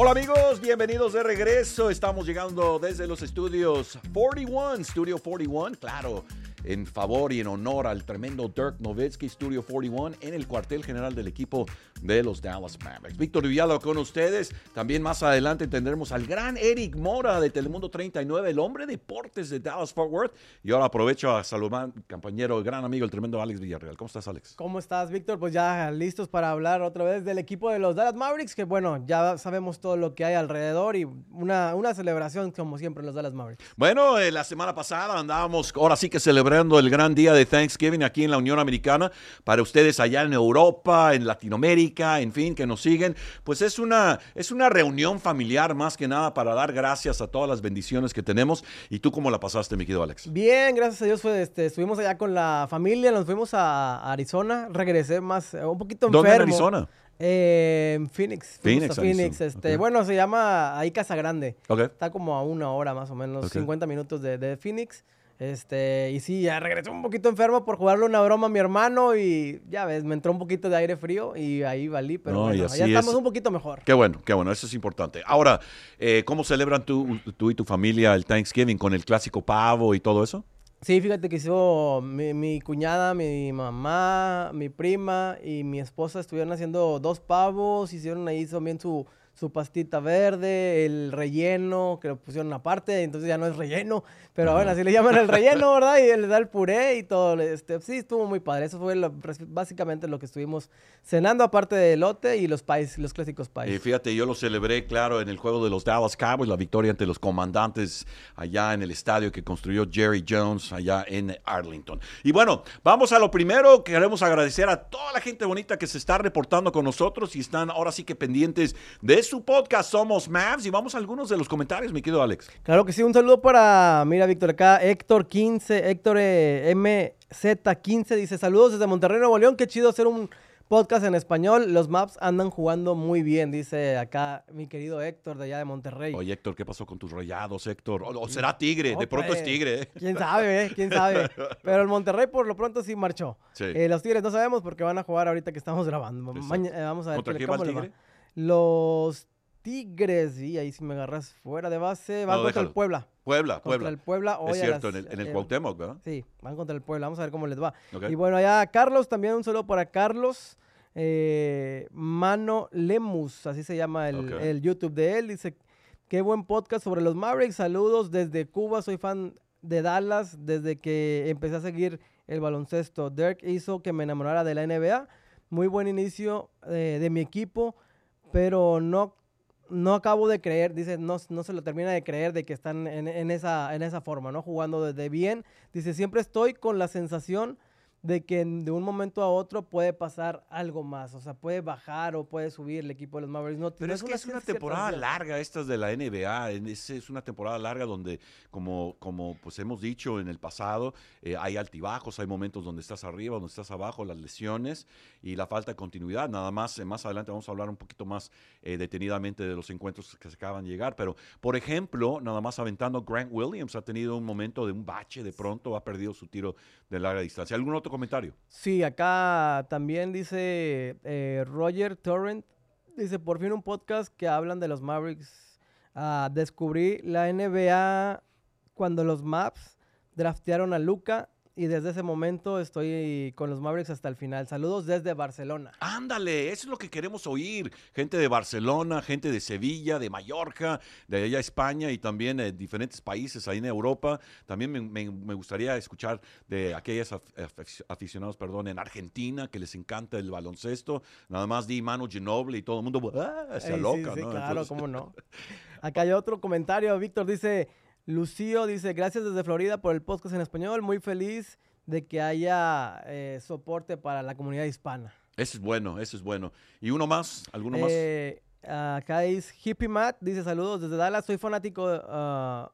Hola amigos, bienvenidos de regreso. Estamos llegando desde los estudios 41, Studio 41, claro en favor y en honor al tremendo Dirk Nowitzki, Studio 41, en el cuartel general del equipo de los Dallas Mavericks. Víctor Villalba con ustedes. También más adelante tendremos al gran Eric Mora de Telemundo 39, el hombre de deportes de Dallas Fort Worth. Y ahora aprovecho a saludar compañero, gran amigo, el tremendo Alex Villarreal. ¿Cómo estás, Alex? ¿Cómo estás, Víctor? Pues ya listos para hablar otra vez del equipo de los Dallas Mavericks, que bueno, ya sabemos todo lo que hay alrededor y una, una celebración como siempre en los Dallas Mavericks. Bueno, eh, la semana pasada andábamos ahora sí que celebrando el gran día de Thanksgiving aquí en la Unión Americana. Para ustedes allá en Europa, en Latinoamérica en fin, que nos siguen. Pues es una, es una reunión familiar más que nada para dar gracias a todas las bendiciones que tenemos. ¿Y tú cómo la pasaste, mi querido Alex? Bien, gracias a Dios. Fue, este, estuvimos allá con la familia, nos fuimos a Arizona, regresé más, eh, un poquito enfermo. ¿Dónde en Arizona? Eh, en Phoenix. Phoenix, Phoenix. Este, Bueno, se llama ahí Casa Grande. Está como a una hora más o menos, 50 minutos de, de Phoenix. Este, y sí, ya regresé un poquito enfermo por jugarle una broma a mi hermano y ya ves, me entró un poquito de aire frío y ahí valí, pero bueno, ya estamos un poquito mejor. Qué bueno, qué bueno, eso es importante. Ahora, eh, ¿cómo celebran tú, tú y tu familia el Thanksgiving con el clásico pavo y todo eso? Sí, fíjate que hizo mi, mi, cuñada, mi mamá, mi prima y mi esposa estuvieron haciendo dos pavos, hicieron ahí también su, su pastita verde, el relleno que lo pusieron aparte, entonces ya no es relleno, pero bueno, así le llaman el relleno, ¿verdad? Y le da el puré y todo. Este, sí, estuvo muy padre. Eso fue básicamente lo que estuvimos cenando, aparte del lote y los pies, los clásicos pies. Y fíjate, yo lo celebré, claro, en el juego de los Dallas Cowboys, la victoria ante los comandantes allá en el estadio que construyó Jerry Jones allá en Arlington. Y bueno, vamos a lo primero. Queremos agradecer a toda la gente bonita que se está reportando con nosotros y están ahora sí que pendientes de su podcast Somos Mavs y vamos a algunos de los comentarios, mi querido Alex. Claro que sí, un saludo para, mira Víctor, acá Héctor 15, Héctor eh, MZ15 dice saludos desde Monterrey, Nuevo León, qué chido hacer un podcast en español. Los Maps andan jugando muy bien, dice acá mi querido Héctor de allá de Monterrey. Oye, Héctor, ¿qué pasó con tus rayados, Héctor? ¿O, será Tigre? de pronto es Tigre. ¿eh? ¿Quién sabe, eh? ¿Quién sabe? Pero el Monterrey por lo pronto sí marchó. los Tigres no sabemos porque van a jugar ahorita que estamos grabando. vamos a ver. ¿Contra qué va el Tigre? Los Tigres, y ahí si me agarras fuera de base, van contra el Puebla. Puebla, contra Puebla. el Puebla hoy Es cierto, en el, en el eh, Cuauhtémoc, ¿verdad? Sí, van contra el Puebla, vamos a ver cómo les va. Y bueno, allá Carlos, también un saludo para Carlos. Eh, Mano Lemus, así se llama el, el, YouTube de él. Dice, qué buen podcast sobre los Mavericks. Saludos desde Cuba, soy fan de Dallas desde que empecé a seguir el baloncesto. Dirk hizo que me enamorara de la NBA. Muy buen inicio eh, de mi equipo pero no, no acabo de creer, dice, no, no se lo termina de creer de que están en, en, esa, en esa forma, ¿no? Jugando desde bien. Dice, siempre estoy con la sensación de que de un momento a otro puede pasar algo más, o sea, puede bajar o puede subir el equipo de los Mavericks. No, Pero es que es una temporada larga estas de la NBA, es, es, una temporada larga donde, como, como pues hemos dicho en el pasado, eh, hay altibajos, hay momentos donde estás arriba, donde estás abajo, las lesiones y la falta de continuidad. Nada más, eh, más adelante vamos a hablar un poquito más eh, detenidamente de los encuentros que se acaban de llegar, pero por ejemplo, nada más aventando, Grant Williams ha tenido un momento de un bache de pronto, ha perdido su tiro de larga distancia. ¿Algún otro comentario? Sí, acá también dice eh, Roger Torrent, dice, por fin un podcast que hablan de los Mavericks. Ah, descubrí la NBA cuando los Maps draftearon a Luca y desde ese momento estoy con los Mavericks hasta el final. Saludos desde Barcelona. Ándale, eso es lo que queremos oír. Gente de Barcelona, gente de Sevilla, de Mallorca, de allá España y también de diferentes países ahí en Europa. También me, gustaría escuchar de aquellos aficionados, perdón, en Argentina que les encanta el baloncesto. Nada más di Manu Ginobili y todo el mundo ah, se loca, sí, Claro, cómo no. Acá hay otro comentario. Víctor dice. Lucío dice, gracias desde Florida por el podcast en español, muy feliz de que haya eh, soporte para la comunidad hispana. Eso es bueno, eso es bueno. ¿Y uno más? ¿Alguno más? Eh, acá es Hippie Matt, dice saludos desde Dallas, soy fanático ah,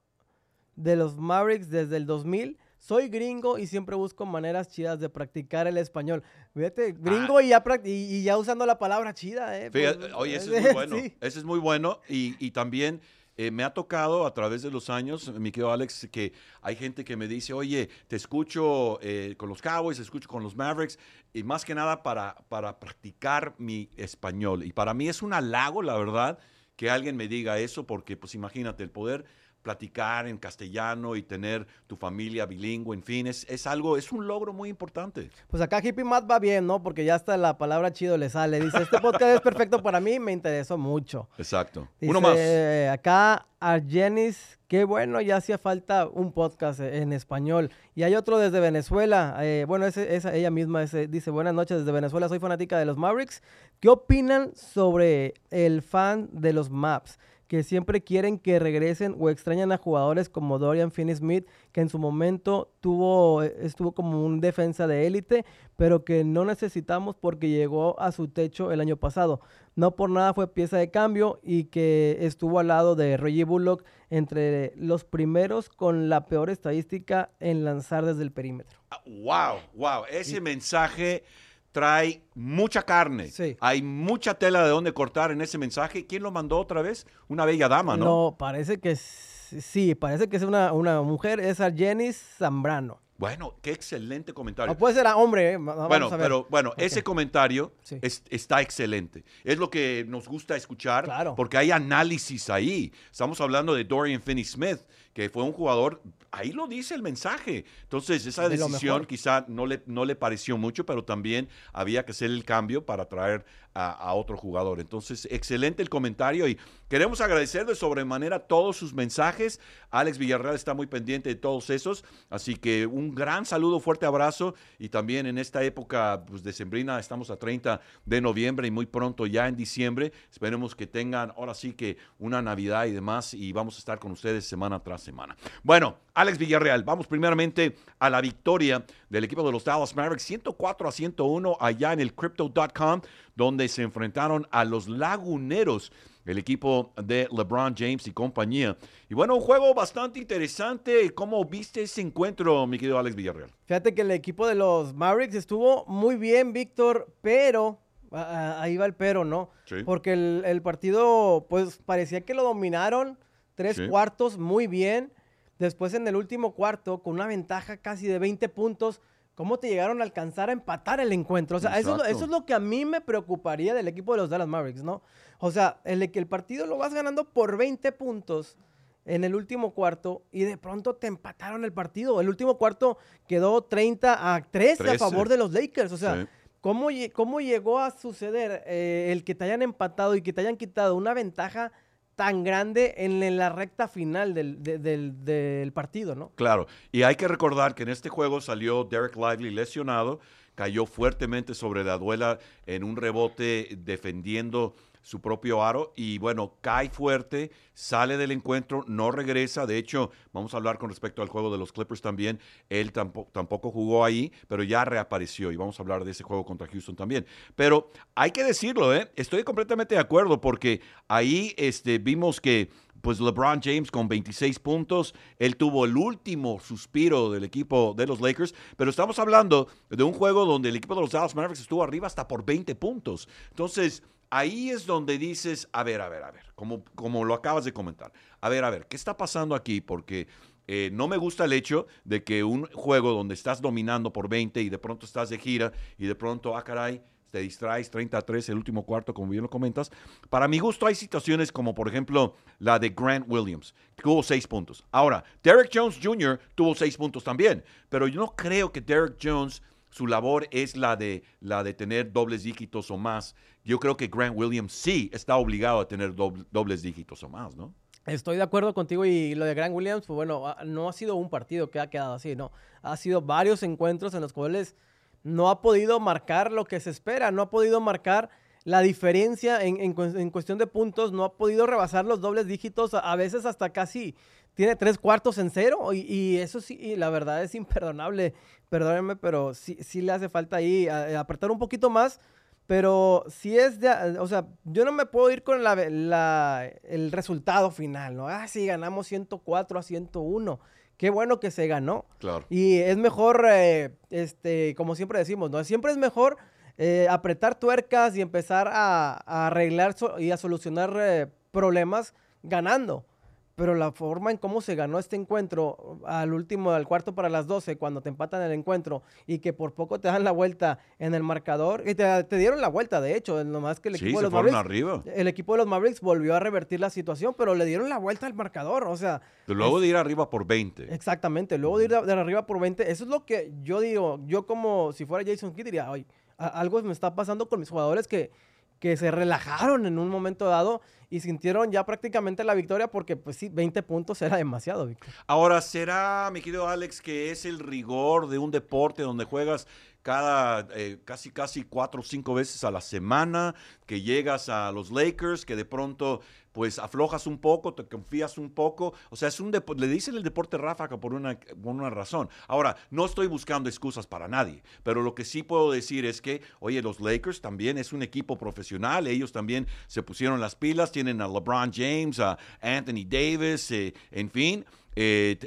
de los Mavericks desde el 2000. Soy gringo y siempre busco maneras chidas de practicar el español. Fíjate, gringo ah. y, ya y, ya usando la palabra chida, ¿eh? oye, eso es muy bueno. Eso es muy bueno. Y, y también eh, me ha tocado a través de los años, mi querido Alex, que hay gente que me dice, oye, te escucho eh, con los Cowboys, te escucho con los Mavericks, y más que nada para, para practicar mi español. Y para mí es un halago, la verdad, que alguien me diga eso, porque pues imagínate, el poder platicar en castellano y tener tu familia bilingüe, en fin, es, algo, es un logro muy importante. Pues acá Hippie Matt va bien, ¿no? Porque ya hasta la palabra chido le sale. Dice, este podcast es perfecto para mí, me interesó mucho. Exacto. Uno más. Acá Argenis, qué bueno, ya hacía falta un podcast en español. Y hay otro desde Venezuela. Eh, bueno, ese, esa, ella misma dice, buenas noches desde Venezuela, soy fanática de los Mavericks. ¿Qué opinan sobre el fan de los Maps? Que siempre quieren que regresen o extrañan a jugadores como Dorian Finney-Smith, que en su momento tuvo, estuvo como un defensa de élite, pero que no necesitamos porque llegó a su techo el año pasado. No por nada fue pieza de cambio y que estuvo al lado de Reggie Bullock entre los primeros con la peor estadística en lanzar desde el perímetro. wow, wow, ese mensaje trae mucha carne. Hay mucha tela de donde cortar en ese mensaje. ¿Quién lo mandó otra vez? Una bella dama, ¿no? No, parece que sí, parece que es una, una mujer, es Jenny Zambrano. Bueno, qué excelente comentario. No puede ser a hombre. ¿eh? bueno, pero bueno, ese comentario está excelente. Es lo que nos gusta escuchar porque hay análisis ahí. Estamos hablando de Dorian Finney-Smith, que fue un jugador ahí lo dice el mensaje. Entonces, esa decisión quizá no le, no le pareció mucho, pero también había que hacer el cambio para traer a, otro jugador. Entonces, excelente el comentario y queremos agradecer de sobremanera todos sus mensajes. Alex Villarreal está muy pendiente de todos esos, así que un gran saludo, fuerte abrazo y también en esta época pues, decembrina, estamos a 30 de noviembre y muy pronto ya en diciembre, esperemos que tengan ahora sí que una Navidad y demás y vamos a estar con ustedes semana tras semana. Bueno, Alex Villarreal, vamos primeramente a la victoria del equipo de los Dallas Mavericks, 104 a 101 allá en el crypto.com, donde se enfrentaron a los Laguneros, el equipo de LeBron James y compañía. Y bueno, un juego bastante interesante. ¿Cómo viste ese encuentro, mi querido Alex Villarreal? Fíjate que el equipo de los Mavericks estuvo muy bien, Víctor, pero ahí va el pero, ¿no? Porque el, partido, pues parecía que lo dominaron tres cuartos muy bien Después en el último cuarto, con una ventaja casi de 20 puntos, ¿cómo te llegaron a alcanzar a empatar el encuentro? O sea, eso, es lo que a mí me preocuparía del equipo de los Dallas Mavericks, ¿no? O sea, el que el partido lo vas ganando por 20 puntos en el último cuarto y de pronto te empataron el partido. El último cuarto quedó 30 a 13, a favor de los Lakers. O sea, ¿cómo, ¿cómo, llegó a suceder eh, el que te hayan empatado y que te hayan quitado una ventaja? Tan grande en, la recta final del, partido, ¿no? Claro, y hay que recordar que en este juego salió Derek Lively lesionado, cayó fuertemente sobre la duela en un rebote defendiendo su propio aro y bueno, cae fuerte, sale del encuentro, no regresa. De hecho, vamos a hablar con respecto al juego de los Clippers también. Él tampoco, tampoco jugó ahí, pero ya reapareció y vamos a hablar de ese juego contra Houston también. Pero hay que decirlo, ¿eh? estoy completamente de acuerdo porque ahí este, vimos que pues LeBron James con 26 puntos, él tuvo el último suspiro del equipo de los Lakers, pero estamos hablando de un juego donde el equipo de los Dallas Mavericks estuvo arriba hasta por 20 puntos. Entonces, ahí es donde dices, a ver, a ver, a ver, como, como lo acabas de comentar, a ver, a ver, ¿qué está pasando aquí? Porque eh, no me gusta el hecho de que un juego donde estás dominando por 20 y de pronto estás de gira y de pronto, ah, caray, te distraes 30 a 3 el último cuarto, como bien lo comentas. Para mi gusto hay situaciones como por ejemplo la de Grant Williams, que tuvo 6 puntos. Ahora, Derek Jones Jr. tuvo 6 puntos también, pero yo no creo que Derek Jones su labor es la de, la de tener dobles dígitos o más. Yo creo que Grant Williams sí está obligado a tener dobles dígitos o más, ¿no? Estoy de acuerdo contigo y lo de Grant Williams, pues bueno, no ha sido un partido que ha quedado así, no. Ha sido varios encuentros en los cuales no ha podido marcar lo que se espera, no ha podido marcar la diferencia en, cuestión de puntos, no ha podido rebasar los dobles dígitos, a veces hasta casi tiene tres cuartos en cero y, eso sí, y la verdad es imperdonable. Perdónenme, pero sí, sí le hace falta ahí apretar un poquito más. Pero si es de, o sea, yo no me puedo ir con la, el resultado final, ¿no? Ah, sí, ganamos 104 a 101. Qué bueno que se ganó. Claro. Y es mejor, eh, este, como siempre decimos, ¿no? Siempre es mejor eh, apretar tuercas y empezar a, arreglar y a solucionar eh, problemas ganando pero la forma en cómo se ganó este encuentro al último, al cuarto para las 12, cuando te empatan el encuentro y que por poco te dan la vuelta en el marcador, y te, dieron la vuelta, de hecho, nomás que el equipo de los Mavericks, arriba. el equipo de los Mavericks volvió a revertir la situación, pero le dieron la vuelta al marcador, o sea. Luego de ir arriba por 20. Exactamente, luego de ir de, arriba por 20, eso es lo que yo digo, yo como si fuera Jason Kidd diría, oye, algo me está pasando con mis jugadores que que se relajaron en un momento dado y sintieron ya prácticamente la victoria porque, pues sí, 20 puntos era demasiado. Ahora, ¿será, mi querido Alex, que es el rigor de un deporte donde juegas cada eh, casi casi cuatro o cinco veces a la semana, que llegas a los Lakers, que de pronto pues aflojas un poco, te confías un poco. O sea, es un le dicen el deporte ráfaga por una, por una razón. Ahora, no estoy buscando excusas para nadie, pero lo que sí puedo decir es que, oye, los Lakers también es un equipo profesional, ellos también se pusieron las pilas, tienen a LeBron James, a Anthony Davis, eh, en fin. Eh,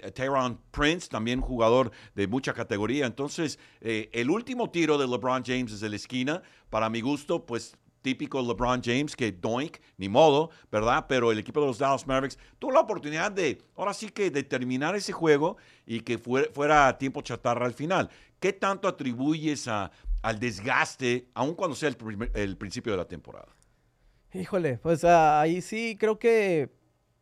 Prince, también jugador de mucha categoría. Entonces, eh, el último tiro de LeBron James desde la esquina, para mi gusto, pues típico LeBron James, que doink, ni modo, ¿verdad? Pero el equipo de los Dallas Mavericks tuvo la oportunidad de, ahora sí que de terminar ese juego y que fuera, fuera tiempo chatarra al final. ¿Qué tanto atribuyes al desgaste, aun cuando sea el, principio de la temporada? Híjole, pues ah, ahí sí creo que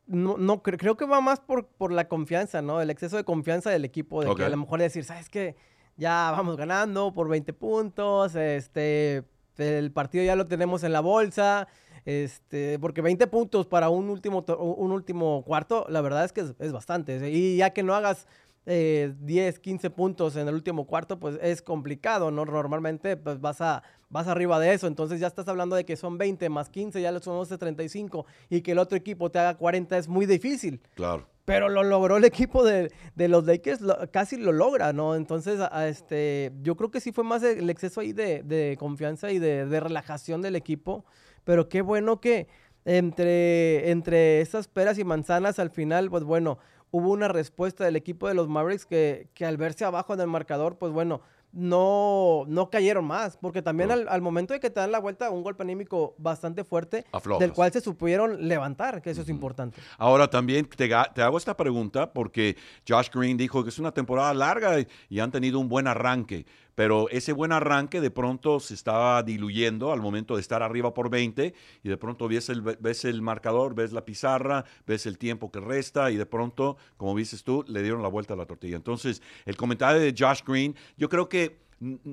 no, no creo que va más por, por la confianza, ¿no? El exceso de confianza del equipo, de que a lo mejor decir, ¿sabes qué? Ya vamos ganando por 20 puntos, este, el partido ya lo tenemos en la bolsa. Este, porque 20 puntos para un último, un último cuarto, la verdad es que es, bastante. Y ya que no hagas 10, eh, 15 puntos en el último cuarto, pues es complicado, ¿no? Normalmente pues vas, a, vas arriba de eso, entonces ya estás hablando de que son 20 más 15, ya son 11, 35, y que el otro equipo te haga 40 es muy difícil. Claro. Pero lo logró el equipo de, los Lakers, casi lo logra, ¿no? Entonces, este, yo creo que sí fue más el exceso ahí de, confianza y de, relajación del equipo. Pero qué bueno que entre, entre esas peras y manzanas al final, pues bueno, hubo una respuesta del equipo de los Mavericks que, que al verse abajo en el marcador, pues bueno, no, no cayeron más, porque también al, momento de que te dan la vuelta, un golpe anímico bastante fuerte, del cual se supieron levantar, que eso es importante. Ahora también te, hago esta pregunta porque Josh Green dijo que es una temporada larga y, han tenido un buen arranque, pero ese buen arranque de pronto se estaba diluyendo al momento de estar arriba por 20 y de pronto ves el, ves el marcador, ves la pizarra, ves el tiempo que resta y de pronto, como dices tú, le dieron la vuelta a la tortilla. Entonces, el comentario de Josh Green, yo creo que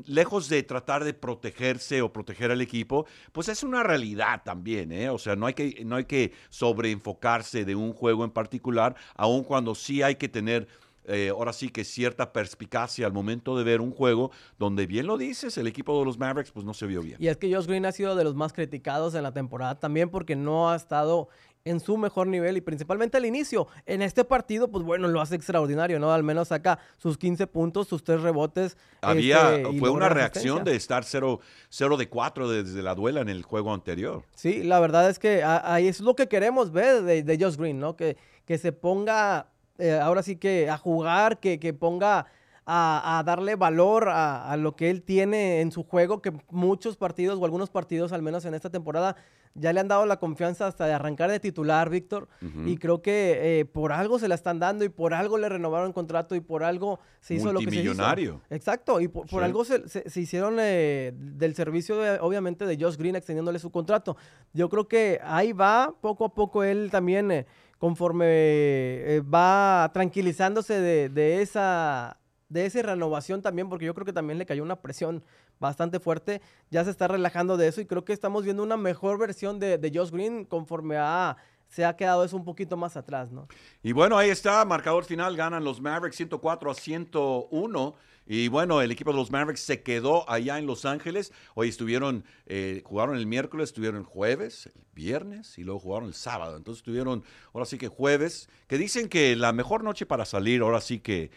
lejos de tratar de protegerse o proteger al equipo, pues es una realidad también, ¿eh? O sea, no hay que, no hay que sobreenfocarse de un juego en particular, aun cuando sí hay que tener eh, ahora sí que cierta perspicacia al momento de ver un juego donde bien lo dices, el equipo de los Mavericks pues no se vio bien. Y es que Josh Green ha sido de los más criticados en la temporada también porque no ha estado en su mejor nivel y principalmente al inicio. En este partido, pues bueno, lo hace extraordinario, ¿no? Al menos saca sus 15 puntos, sus tres rebotes. Había, este, fue una reacción de estar 0, de 4 desde la duela en el juego anterior. Sí, la verdad es que ahí es lo que queremos ver de, de Josh Green, ¿no? Que, que se ponga, eh, ahora sí que a jugar, que, que ponga a, darle valor a, lo que él tiene en su juego, que muchos partidos o algunos partidos, al menos en esta temporada, ya le han dado la confianza hasta de arrancar de titular, Víctor. Y creo que eh, por algo se la están dando y por algo le renovaron el contrato y por algo se hizo lo que se hizo. Exacto, y por, algo se, hicieron eh, del servicio, obviamente, de Josh Green extendiéndole su contrato. Yo creo que ahí va, poco a poco él también, eh, conforme va tranquilizándose de esa de esa renovación también, porque yo creo que también le cayó una presión bastante fuerte. Ya se está relajando de eso y creo que estamos viendo una mejor versión de, de Josh Green conforme se ha quedado eso un poquito más atrás, ¿no? Y bueno, ahí está, marcador final, ganan los Mavericks 104 a 101. Y bueno, el equipo de los Mavericks se quedó allá en Los Ángeles. Hoy estuvieron, eh, jugaron el miércoles, estuvieron jueves, el viernes y luego jugaron el sábado. Entonces estuvieron, ahora sí que jueves, que dicen que la mejor noche para salir, ahora sí que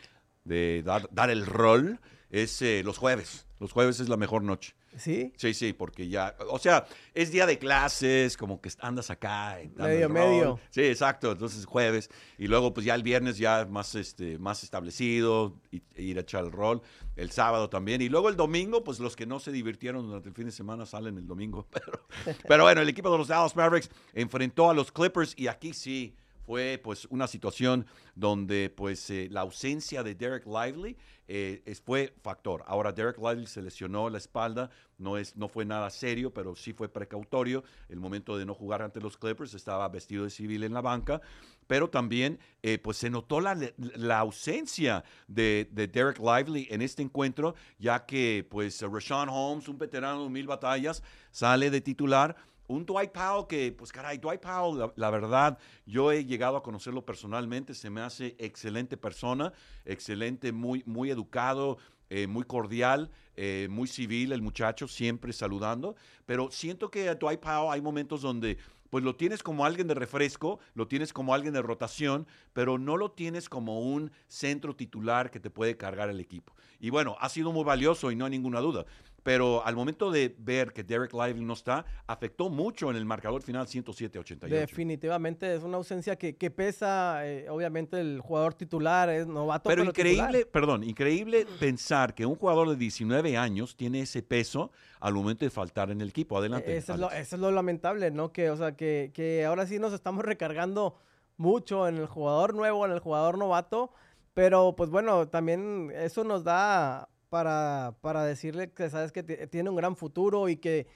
de dar, el rol es eh, los jueves. Los jueves es la mejor noche. ¿Sí? Sí, sí, porque ya, o sea, es día de clases, como que andas acá. Medio, medio. Sí, exacto, entonces jueves. Y luego, pues ya el viernes ya más, este, más establecido, y, ir a echar el rol. El sábado también. Y luego el domingo, pues los que no se divirtieron durante el fin de semana salen el domingo. Pero, pero bueno, el equipo de los Dallas Mavericks enfrentó a los Clippers y aquí sí fue pues una situación donde pues eh, la ausencia de Derek Lively eh, fue factor. Ahora Derek Lively se lesionó la espalda, no, es, no fue nada serio, pero sí fue precautorio. El momento de no jugar ante los Clippers estaba vestido de civil en la banca, pero también eh, pues se notó la, la ausencia de, de, Derek Lively en este encuentro, ya que pues Rashawn Holmes, un veterano de mil batallas, sale de titular un Dwight Powell que, pues caray, Dwight Powell, la, verdad, yo he llegado a conocerlo personalmente, se me hace excelente persona, excelente, muy, muy educado, eh, muy cordial, eh, muy civil el muchacho, siempre saludando, pero siento que a Dwight Powell hay momentos donde pues lo tienes como alguien de refresco, lo tienes como alguien de rotación, pero no lo tienes como un centro titular que te puede cargar el equipo. Y bueno, ha sido muy valioso y no hay ninguna duda pero al momento de ver que Derek Lively no está, afectó mucho en el marcador final 107-88. Definitivamente es una ausencia que, pesa, eh, obviamente el jugador titular es novato. Pero, increíble, perdón, increíble pensar que un jugador de 19 años tiene ese peso al momento de faltar en el equipo. Adelante. Eso es, lo, lamentable, ¿no? Que, o sea, que, que ahora sí nos estamos recargando mucho en el jugador nuevo, en el jugador novato. Pero pues bueno, también eso nos da para, para decirle que sabes que tiene un gran futuro y que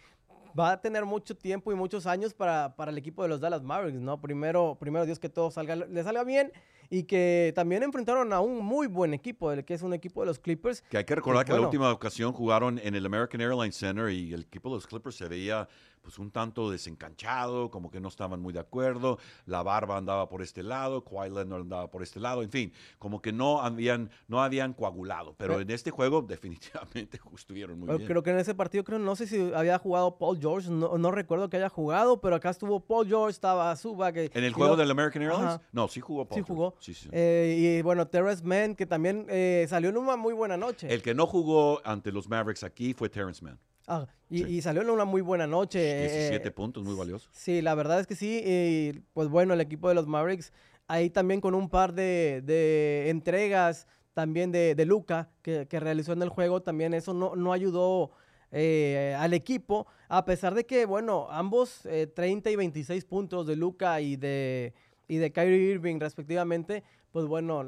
va a tener mucho tiempo y muchos años para, para, el equipo de los Dallas Mavericks, ¿no? Primero, primero Dios que todo salga, le salga bien y que también enfrentaron a un muy buen equipo, el que es un equipo de los Clippers. Que hay que recordar que, la última ocasión jugaron en el American Airlines Center y el equipo de los Clippers se veía pues un tanto desencanchado, como que no estaban muy de acuerdo, la barba andaba por este lado, Kawhi Leonard andaba por este lado, en fin, como que no habían, no habían coagulado, pero, en este juego definitivamente estuvieron muy bien. Creo que en ese partido, creo, no sé si había jugado Paul George, no, recuerdo que haya jugado, pero acá estuvo Paul George, estaba Suba. Que, ¿En el juego del American Airlines? No, sí jugó Paul Sí jugó. Eh, y bueno, Terrence Mann, que también eh, salió en una muy buena noche. El que no jugó ante los Mavericks aquí fue Terrence Mann. Ah, y, salió en una muy buena noche. 17 eh, puntos, muy valioso. Sí, la verdad es que sí. Y pues bueno, el equipo de los Mavericks, ahí también con un par de, entregas también de, de Luca que, realizó en el juego, también eso no, no ayudó eh, al equipo, a pesar de que, bueno, ambos 30 eh, y 26 puntos de Luca y de, y de Kyrie Irving respectivamente, pues bueno,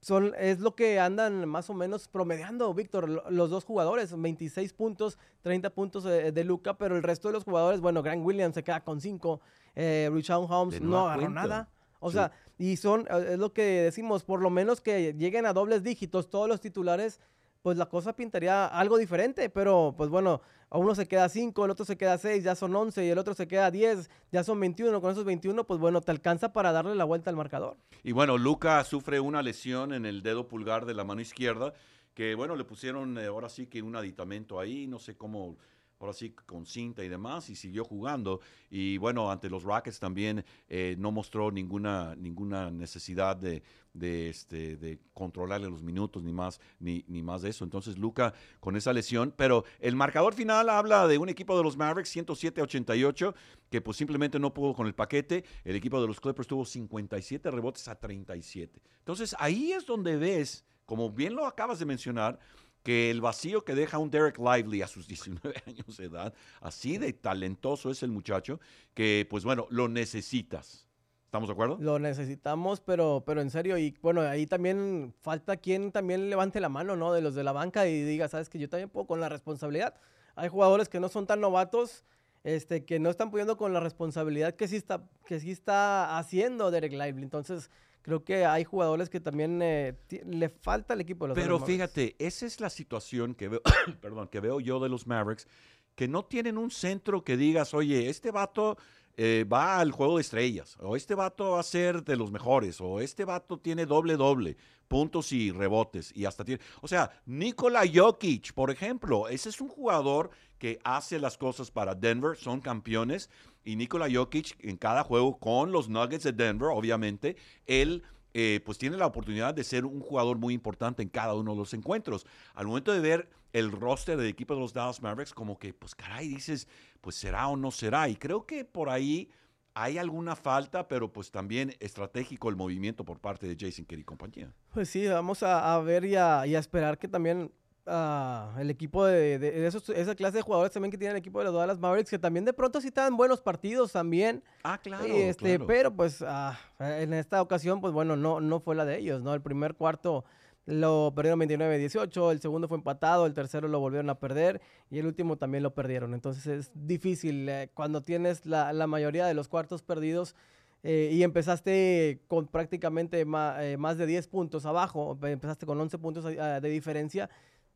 son, es lo que andan más o menos promediando, Víctor, los dos jugadores, 26 puntos, 30 puntos de, Luca, pero el resto de los jugadores, bueno, Grant Williams se queda con 5, eh, Richard Holmes no agarró nada. O sea, y son, eh, es lo que decimos, por lo menos que lleguen a dobles dígitos todos los titulares pues la cosa pintaría algo diferente, pero pues bueno, a uno se queda 5, el otro se queda 6, ya son 11 y el otro se queda 10, ya son 21, con esos 21 pues bueno, te alcanza para darle la vuelta al marcador. Y bueno, Luca sufre una lesión en el dedo pulgar de la mano izquierda, que bueno, le pusieron eh, ahora sí que un aditamento ahí, no sé cómo ahora sí con cinta y demás, y siguió jugando. Y bueno, ante los Rockets también eh, no mostró ninguna, ninguna necesidad de, de, este, de controlarle los minutos, ni más, ni, ni más de eso. Entonces, Luca con esa lesión, pero el marcador final habla de un equipo de los Mavericks, 107-88, que pues simplemente no pudo con el paquete. El equipo de los Clippers tuvo 57 rebotes a 37. Entonces, ahí es donde ves, como bien lo acabas de mencionar, que el vacío que deja un Derek Lively a sus 19 años de edad, así de talentoso es el muchacho, que pues bueno, lo necesitas. ¿Estamos de acuerdo? Lo necesitamos, pero, pero en serio, y bueno, ahí también falta quien también levante la mano, ¿no? De los de la banca y diga, sabes que yo también puedo con la responsabilidad. Hay jugadores que no son tan novatos, este, que no están pudiendo con la responsabilidad que sí está, que sí está haciendo Derek Lively. Entonces, creo que hay jugadores que también eh, le falta al equipo de los Pero fíjate, esa es la situación que veo, perdón, que veo yo de los Mavericks, que no tienen un centro que digas, oye, este vato eh, va al juego de estrellas, o este vato va a ser de los mejores, o este vato tiene doble doble, puntos y rebotes, y hasta tiene, o sea, Nikola Jokic, por ejemplo, ese es un jugador que hace las cosas para Denver, son campeones, y Nikola Jokic en cada juego con los Nuggets de Denver, obviamente, él eh, pues tiene la oportunidad de ser un jugador muy importante en cada uno de los encuentros. Al momento de ver el roster del equipo de los Dallas Mavericks, como que, pues caray, dices, pues será o no será. Y creo que por ahí hay alguna falta, pero pues también estratégico el movimiento por parte de Jason Kidd y compañía. Pues sí, vamos a, ver y a, esperar que también ah, el equipo de, esa clase de jugadores también que tiene el equipo de los Dallas Mavericks, que también de pronto sí están buenos partidos también. Ah, claro. Este, Pero pues ah, en esta ocasión, pues bueno, no, no fue la de ellos, ¿no? El primer cuarto lo perdieron 29-18, el segundo fue empatado, el tercero lo volvieron a perder y el último también lo perdieron. Entonces es difícil eh, cuando tienes la, mayoría de los cuartos perdidos eh, y empezaste con prácticamente eh, más, de 10 puntos abajo, empezaste con 11 puntos de diferencia,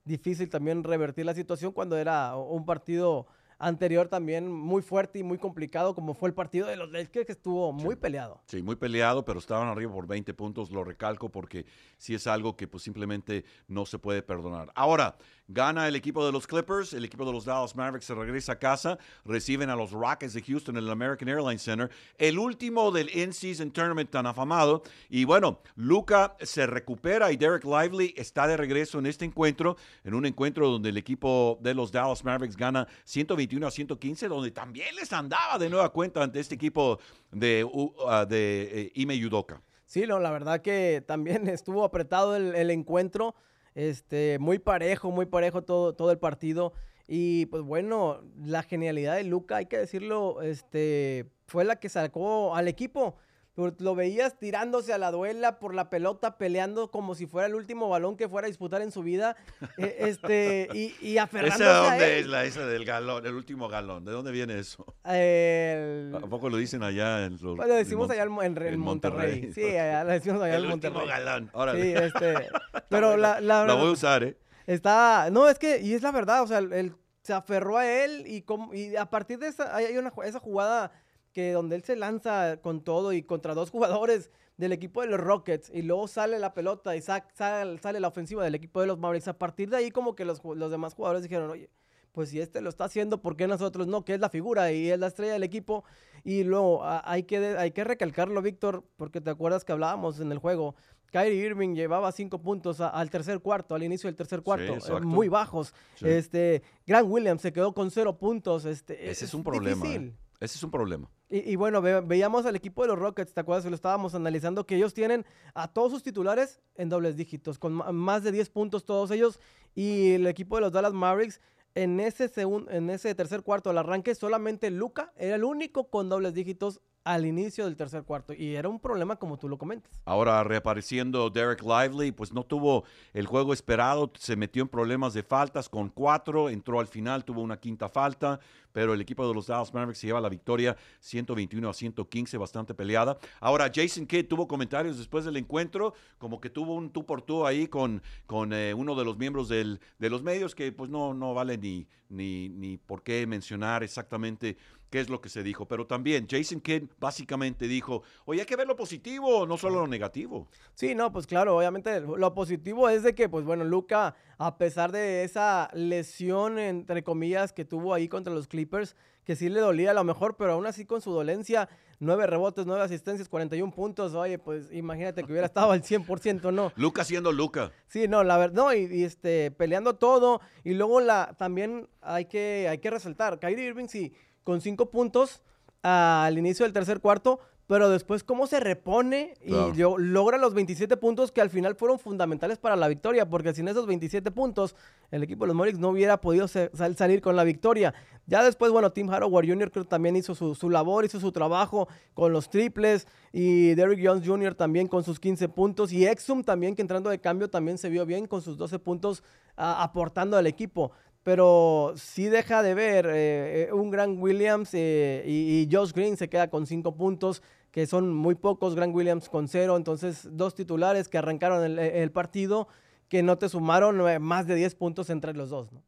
difícil también revertir la situación cuando era un partido anterior también muy fuerte y muy complicado, como fue el partido de los Lakers, que estuvo muy peleado. Sí, muy peleado, pero estaban arriba por 20 puntos, lo recalco porque sí es algo que pues simplemente no se puede perdonar. Ahora, Gana el equipo de los Clippers, el equipo de los Dallas Mavericks se regresa a casa, reciben a los Rockets de Houston en el American Airlines Center, el último del in-season tournament tan afamado. Y bueno, Luca se recupera y Derek Lively está de regreso en este encuentro, en un encuentro donde el equipo de los Dallas Mavericks gana 121 a 115, donde también les andaba de nueva cuenta ante este equipo de, uh, de eh, Ime Yudoka. Sí, no, la verdad que también estuvo apretado el encuentro. Este, muy parejo, muy parejo todo, todo el partido. Y pues bueno, la genialidad de Luca, hay que decirlo, este, fue la que sacó al equipo lo veías tirándose a la duela por la pelota, peleando como si fuera el último balón que fuera a disputar en su vida. E, este, y, y aferrándose ¿Esa dónde es la esa del galón, el último galón? ¿De dónde viene eso? ¿A poco lo dicen allá en los, lo decimos allá en, Monterrey. Sí, allá, lo decimos allá el en Monterrey. El último galón. Órale. Sí, este. Pero la, la, la, voy a usar, ¿eh? Está. No, es que, y es la verdad, o sea, él se aferró a él y, como, y a partir de esa, hay una, esa jugada que donde él se lanza con todo y contra dos jugadores del equipo de los Rockets y luego sale la pelota y sale, sale la ofensiva del equipo de los Mavericks. A partir de ahí como que los, los demás jugadores dijeron, oye, pues si este lo está haciendo, ¿por qué nosotros no? Que es la figura y es la estrella del equipo. Y luego hay que, hay que recalcarlo, Víctor, porque te acuerdas que hablábamos en el juego. Kyrie Irving llevaba cinco puntos al tercer cuarto, al inicio del tercer cuarto, eh, muy bajos. Este, Grant Williams se quedó con cero puntos. Este, Ese es, un problema. ¿eh? Ese es un problema. Y, bueno, veíamos al equipo de los Rockets, ¿te acuerdas? Que lo estábamos analizando, que ellos tienen a todos sus titulares en dobles dígitos, con más de 10 puntos todos ellos. Y el equipo de los Dallas Mavericks, en ese, en ese tercer cuarto del arranque, solamente Luca era el único con dobles dígitos al inicio del tercer cuarto y era un problema como tú lo comentas. Ahora reapareciendo Derek Lively, pues no tuvo el juego esperado, se metió en problemas de faltas con cuatro, entró al final, tuvo una quinta falta, pero el equipo de los Dallas Mavericks se lleva la victoria 121 a 115, bastante peleada. Ahora Jason Kidd tuvo comentarios después del encuentro, como que tuvo un tú por tú ahí con, con eh, uno de los miembros del, de los medios que pues no, no vale ni, ni, ni por qué mencionar exactamente qué es lo que se dijo. Pero también Jason Kidd básicamente dijo, oye, hay que ver lo positivo, no solo lo negativo. Sí, no, pues claro, obviamente lo positivo es de que, pues bueno, Luca, a pesar de esa lesión, entre comillas, que tuvo ahí contra los Clippers, que sí le dolía a lo mejor, pero aún así con su dolencia, nueve rebotes, nueve asistencias, 41 puntos, oye, pues imagínate que hubiera estado al 100%, ¿no? Luca siendo Luca. Sí, no, la verdad, no, y, este, peleando todo, y luego la, también hay que, hay que resaltar, Kyrie Irving sí con cinco puntos al inicio del tercer cuarto, pero después cómo se repone y logra los 27 puntos que al final fueron fundamentales para la victoria, porque sin esos 27 puntos el equipo de los Mavericks no hubiera podido salir con la victoria. Ya después, bueno, Tim Howard Jr. creo también hizo su, labor, hizo su trabajo con los triples y Derrick Jones Jr. también con sus 15 puntos y Exum también que entrando de cambio también se vio bien con sus 12 puntos aportando al equipo pero sí deja de ver eh, eh, un Grant Williams eh, y, Josh Green se queda con cinco puntos, que son muy pocos, Grant Williams con cero, entonces dos titulares que arrancaron el, el partido que no te sumaron más de 10 puntos entre los dos. ¿no?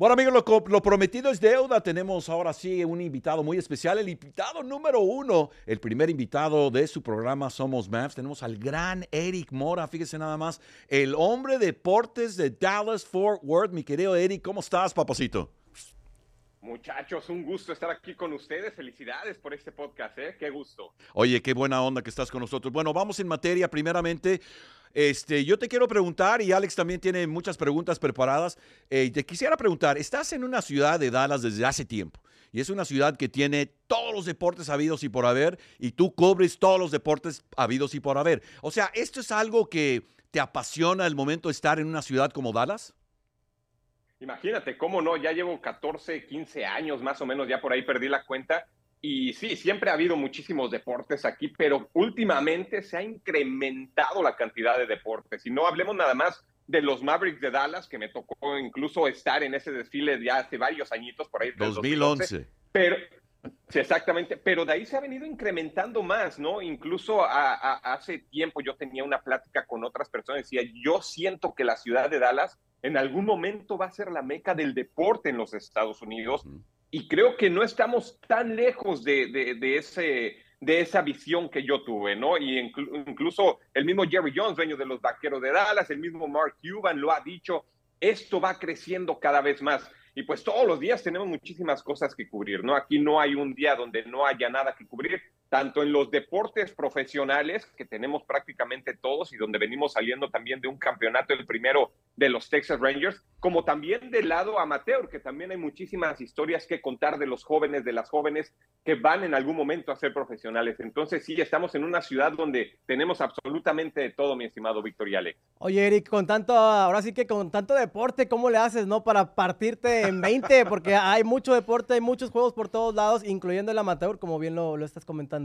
Bueno amigos, lo, prometido es deuda. Tenemos ahora sí un invitado muy especial, el invitado número uno, el primer invitado de su programa Somos Maps. Tenemos al gran Eric Mora, fíjese nada más, el hombre de deportes de Dallas Fort Worth. Mi querido Eric, ¿cómo estás, papacito? Muchachos, un gusto estar aquí con ustedes. Felicidades por este podcast, ¿eh? Qué gusto. Oye, qué buena onda que estás con nosotros. Bueno, vamos en materia. Primeramente, este, yo te quiero preguntar, y Alex también tiene muchas preguntas preparadas. Eh, te quisiera preguntar, estás en una ciudad de Dallas desde hace tiempo, y es una ciudad que tiene todos los deportes habidos y por haber, y tú cubres todos los deportes habidos y por haber. O sea, ¿esto es algo que te apasiona el momento de estar en una ciudad como Dallas? Imagínate, cómo no, ya llevo 14, 15 años más o menos, ya por ahí perdí la cuenta. Y sí, siempre ha habido muchísimos deportes aquí, pero últimamente se ha incrementado la cantidad de deportes. Y no hablemos nada más de los Mavericks de Dallas, que me tocó incluso estar en ese desfile ya hace varios añitos, por ahí. 2011. Pero, sí, exactamente, pero de ahí se ha venido incrementando más, ¿no? Incluso hace tiempo yo tenía una plática con otras personas y decía, yo siento que la ciudad de Dallas en algún momento va a ser la meca del deporte en los Estados Unidos. Y creo que no estamos tan lejos de, de, ese, de esa visión que yo tuve, ¿no? Y incluso el mismo Jerry Jones, dueño de los Vaqueros de Dallas, el mismo Mark Cuban lo ha dicho, esto va creciendo cada vez más. Y pues todos los días tenemos muchísimas cosas que cubrir, ¿no? Aquí no hay un día donde no haya nada que cubrir tanto en los deportes profesionales, que tenemos prácticamente todos y donde venimos saliendo también de un campeonato, el primero de los Texas Rangers, como también del lado amateur, que también hay muchísimas historias que contar de los jóvenes, de las jóvenes que van en algún momento a ser profesionales. Entonces sí, estamos en una ciudad donde tenemos absolutamente de todo, mi estimado Víctor y Alex. Oye, Eric, con tanto, ahora sí que con tanto deporte, ¿cómo le haces, no? Para partirte en 20, porque hay mucho deporte, hay muchos juegos por todos lados, incluyendo el amateur, como bien lo, lo estás comentando.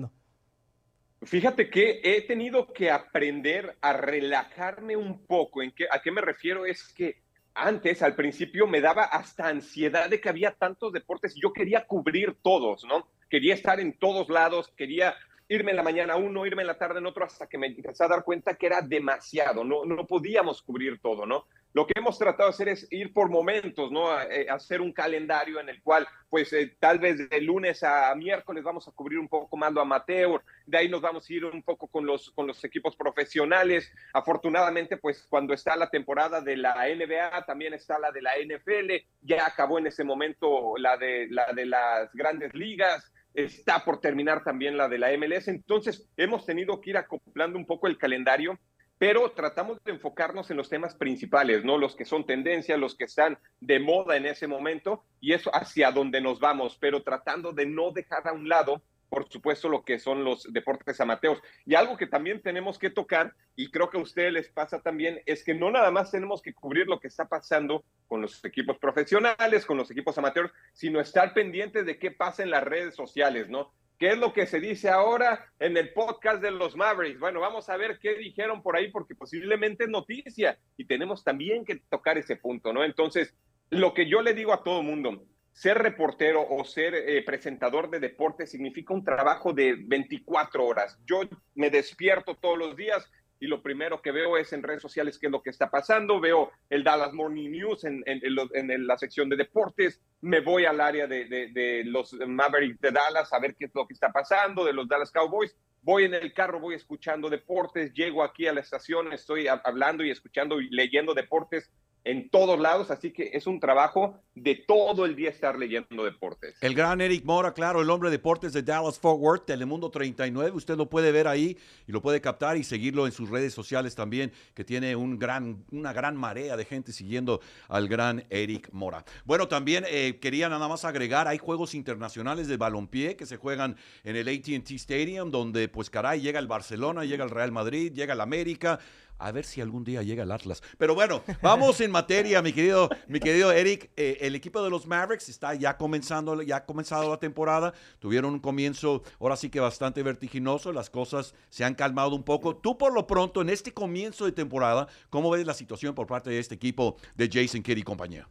Fíjate que he tenido que aprender a relajarme un poco. ¿En qué, ¿A qué me refiero? Es que antes, al principio, me daba hasta ansiedad de que había tantos deportes yo quería cubrir todos, ¿no? Quería estar en todos lados, quería irme en la mañana uno, irme en la tarde en otro, hasta que me empecé a dar cuenta que era demasiado, no, no podíamos cubrir todo, ¿no? Lo que hemos tratado de hacer es ir por momentos, ¿no? Eh, hacer un calendario en el cual, pues, eh, tal vez de lunes a miércoles vamos a cubrir un poco más lo amateur, de ahí nos vamos a ir un poco con los, con los equipos profesionales. Afortunadamente, pues, cuando está la temporada de la NBA, también está la de la NFL, ya acabó en ese momento la de, la de las grandes ligas, está por terminar también la de la MLS, entonces hemos tenido que ir acoplando un poco el calendario pero tratamos de enfocarnos en los temas principales, ¿no? Los que son tendencia, los que están de moda en ese momento y eso hacia donde nos vamos, pero tratando de no dejar a un lado, por supuesto, lo que son los deportes amateurs. Y algo que también tenemos que tocar, y creo que a ustedes les pasa también, es que no nada más tenemos que cubrir lo que está pasando con los equipos profesionales, con los equipos amateurs, sino estar pendientes de qué pasa en las redes sociales, ¿no? ¿Qué es lo que se dice ahora en el podcast de los Mavericks? Bueno, vamos a ver qué dijeron por ahí, porque posiblemente es noticia y tenemos también que tocar ese punto, ¿no? Entonces, lo que yo le digo a todo mundo, ser reportero o ser eh, presentador de deporte significa un trabajo de 24 horas. Yo me despierto todos los días y lo primero que veo es en redes sociales qué es lo que está pasando, veo el Dallas Morning News en, en, la sección de deportes, me voy al área de, de, los Mavericks de Dallas a ver qué es lo que está pasando, de los Dallas Cowboys, voy en el carro, voy escuchando deportes, llego aquí a la estación, estoy hablando y escuchando y leyendo deportes en todos lados, así que es un trabajo de todo el día estar leyendo deportes. El gran Eric Mora, claro, el hombre de deportes de Dallas Fort Worth, Telemundo 39, usted lo puede ver ahí y lo puede captar y seguirlo en sus redes sociales también, que tiene un gran, una gran marea de gente siguiendo al gran Eric Mora. Bueno, también eh, quería nada más agregar, hay juegos internacionales de balompié que se juegan en el ATT Stadium, donde pues caray, llega el Barcelona, llega el Real Madrid, llega el América, a ver si algún día llega el Atlas. Pero bueno, vamos en materia, mi querido, mi querido Eric. Eh, el equipo de los Mavericks está ya comenzando, ya ha comenzado la temporada. Tuvieron un comienzo, ahora sí que bastante vertiginoso. Las cosas se han calmado un poco. Tú, por lo pronto, en este comienzo de temporada, ¿cómo ves la situación por parte de este equipo de Jason Kidd y compañía?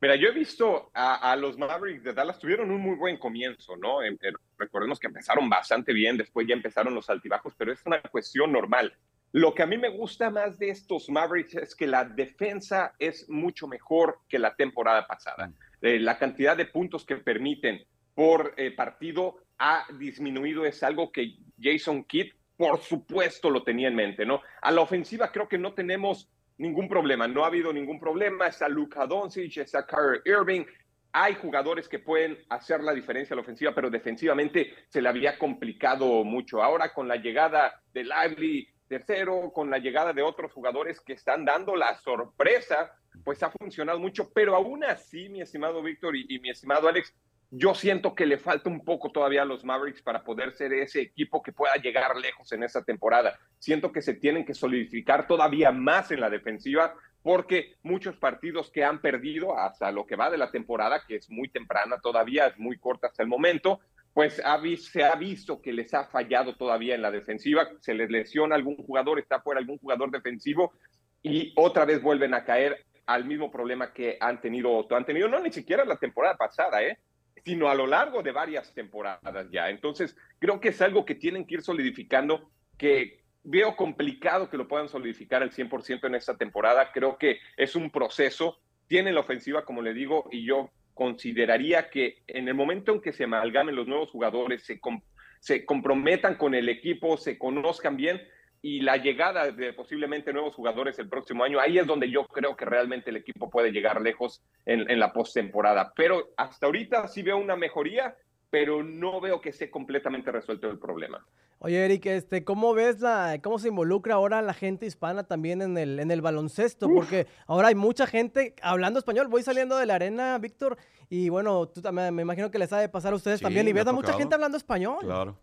Mira, yo he visto a, los Mavericks de Dallas, tuvieron un muy buen comienzo, ¿no? recordemos que empezaron bastante bien, después ya empezaron los altibajos, pero es una cuestión normal. Lo que a mí me gusta más de estos Mavericks es que la defensa es mucho mejor que la temporada pasada. Mm. Eh, la cantidad de puntos que permiten por eh, partido ha disminuido, es algo que Jason Kidd, por supuesto, lo tenía en mente, ¿no? A la ofensiva creo que no tenemos ningún problema, no ha habido ningún problema, está Luka Doncic, está Kyrie Irving, hay jugadores que pueden hacer la diferencia a la ofensiva, pero defensivamente se le había complicado mucho. Ahora con la llegada de Lively, Tercero, con la llegada de otros jugadores que están dando la sorpresa, pues ha funcionado mucho, pero aún así, mi estimado Víctor y, mi estimado Alex, yo siento que le falta un poco todavía a los Mavericks para poder ser ese equipo que pueda llegar lejos en esta temporada. Siento que se tienen que solidificar todavía más en la defensiva porque muchos partidos que han perdido hasta lo que va de la temporada, que es muy temprana todavía, es muy corta hasta el momento, pues se ha visto que les ha fallado todavía en la defensiva, se les lesiona algún jugador, está fuera algún jugador defensivo y otra vez vuelven a caer al mismo problema que han tenido, han tenido no ni siquiera la temporada pasada, ¿eh? sino a lo largo de varias temporadas ya. Entonces, creo que es algo que tienen que ir solidificando, que veo complicado que lo puedan solidificar al 100% en esta temporada. Creo que es un proceso. Tienen la ofensiva, como le digo, y yo consideraría que en el momento en que se amalgamen los nuevos jugadores, se, se comprometan con el equipo, se conozcan bien, y la llegada de posiblemente nuevos jugadores el próximo año, ahí es donde yo creo que realmente el equipo puede llegar lejos en, en la postemporada. Pero hasta ahorita sí veo una mejoría, pero no veo que esté completamente resuelto el problema. Oye, Eric, este, ¿cómo ves la, cómo se involucra ahora la gente hispana también en el, en el baloncesto? Porque ahora hay mucha gente hablando español. Voy saliendo de la arena, Víctor, y bueno, tú también me imagino que les ha de pasar a ustedes también. Y ves a mucha gente hablando español. Claro.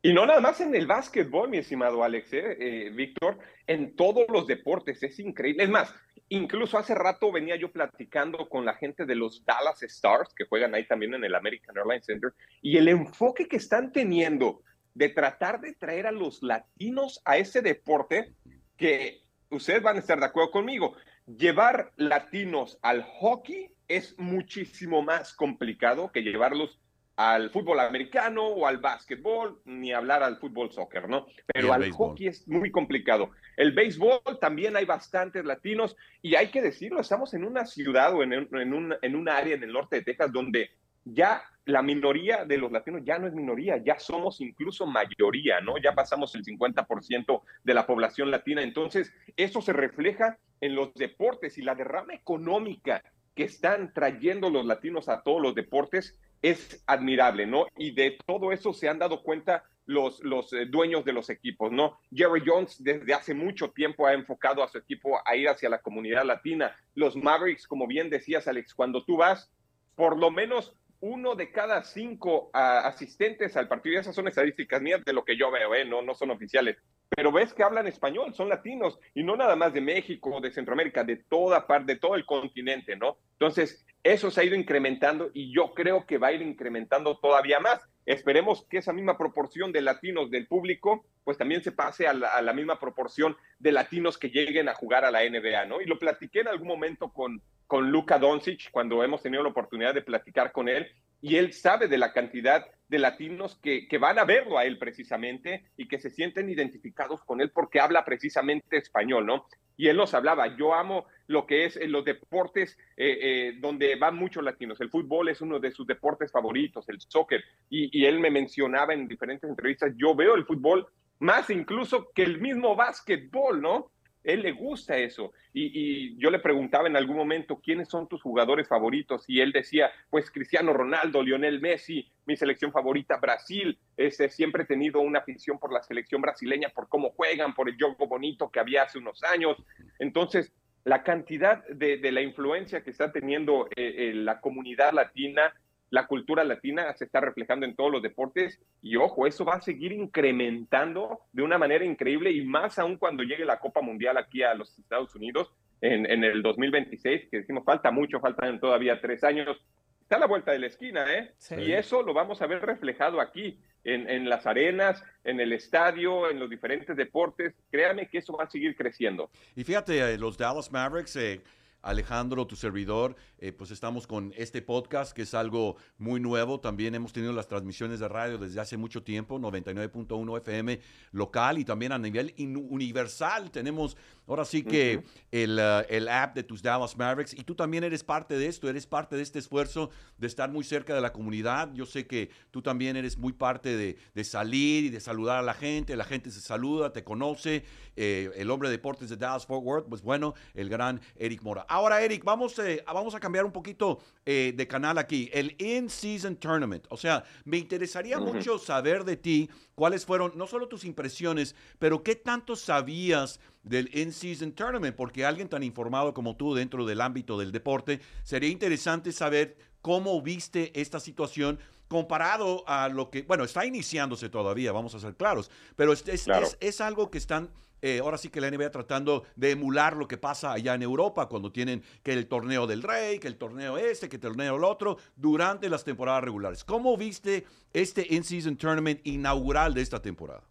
Y no nada más en el básquetbol, mi estimado Alex, ¿eh? Eh, Víctor, en todos los deportes, es increíble. Es más, incluso hace rato venía yo platicando con la gente de los Dallas Stars, que juegan ahí también en el American Airlines Center, y el enfoque que están teniendo de tratar de traer a los latinos a ese deporte, que ustedes van a estar de acuerdo conmigo, llevar latinos al hockey es muchísimo más complicado que llevarlos al fútbol americano o al básquetbol, ni hablar al fútbol soccer, ¿no? Pero al hockey es muy complicado. El béisbol también hay bastantes latinos y hay que decirlo, estamos en una ciudad o en, un, en un área en el norte de Texas donde ya la minoría de los latinos ya no es minoría, ya somos incluso mayoría, ¿no? Ya pasamos el 50% de la población latina. Entonces, eso se refleja en los deportes y la derrama económica que están trayendo los latinos a todos los deportes es admirable, ¿no? Y de todo eso se han dado cuenta los, los eh, dueños de los equipos, ¿no? Jerry Jones desde hace mucho tiempo ha enfocado a su equipo a ir hacia la comunidad latina. Los Mavericks, como bien decías, Alex, cuando tú vas, por lo menos uno de cada cinco ah, asistentes al partido, esas son estadísticas mías de lo que yo veo, ¿eh? no, no son oficiales, pero ves que hablan español, son latinos, y no nada más de México, de Centroamérica, de toda parte, de todo el continente, ¿no? Entonces, eso se ha ido incrementando y yo creo que va a ir incrementando todavía más. Esperemos que esa misma proporción de latinos del público, pues también se pase a la, misma proporción de latinos que lleguen a jugar a la NBA, ¿no? Y lo platiqué en algún momento con, con Luka Doncic cuando hemos tenido la oportunidad de platicar con él y él sabe de la cantidad de latinos que, que, van a verlo a él precisamente y que se sienten identificados con él porque habla precisamente español, ¿no? Y él nos hablaba, yo amo lo que es los deportes eh, eh, donde van muchos latinos, el fútbol es uno de sus deportes favoritos, el soccer, y, y él me mencionaba en diferentes entrevistas, yo veo el fútbol más incluso que el mismo básquetbol, ¿no? Él le gusta eso. Y, yo le preguntaba en algún momento, ¿quiénes son tus jugadores favoritos? Y él decía, pues Cristiano Ronaldo, Lionel Messi, mi selección favorita, Brasil. Este, siempre he tenido una afición por la selección brasileña, por cómo juegan, por el juego bonito que había hace unos años. Entonces, la cantidad de, la influencia que está teniendo eh, eh, la comunidad latina la cultura latina se está reflejando en todos los deportes y ojo, eso va a seguir incrementando de una manera increíble y más aún cuando llegue la Copa Mundial aquí a los Estados Unidos en, en el 2026, que decimos falta mucho, faltan todavía tres años, está a la vuelta de la esquina, ¿eh? Y eso lo vamos a ver reflejado aquí. En, en, las arenas, en el estadio, en los diferentes deportes. Créame que eso va a seguir creciendo. Y fíjate, eh, los Dallas Mavericks eh, Alejandro, tu servidor, eh, pues estamos con este podcast que es algo muy nuevo. También hemos tenido las transmisiones de radio desde hace mucho tiempo, 99.1 FM local y también a nivel universal. Tenemos ahora sí que el, uh, el, app de tus Dallas Mavericks y tú también eres parte de esto, eres parte de este esfuerzo de estar muy cerca de la comunidad. Yo sé que tú también eres muy parte de, de salir y de saludar a la gente. La gente se saluda, te conoce. Eh, el hombre de deportes de Dallas Fort Worth, pues bueno, el gran Eric Mora. Ahora, Eric, vamos, eh, vamos a cambiar un poquito eh, de canal aquí. El In-Season Tournament. O sea, me interesaría mucho saber de ti cuáles fueron no solo tus impresiones, pero qué tanto sabías del In-Season Tournament, porque alguien tan informado como tú dentro del ámbito del deporte, sería interesante saber cómo viste esta situación comparado a lo que, bueno, está iniciándose todavía, vamos a ser claros, pero es, es, es algo que están eh, ahora sí que la NBA tratando de emular lo que pasa allá en Europa, cuando tienen que el torneo del Rey, que el torneo este, que el torneo el otro, durante las temporadas regulares. ¿Cómo viste este In-Season Tournament inaugural de esta temporada?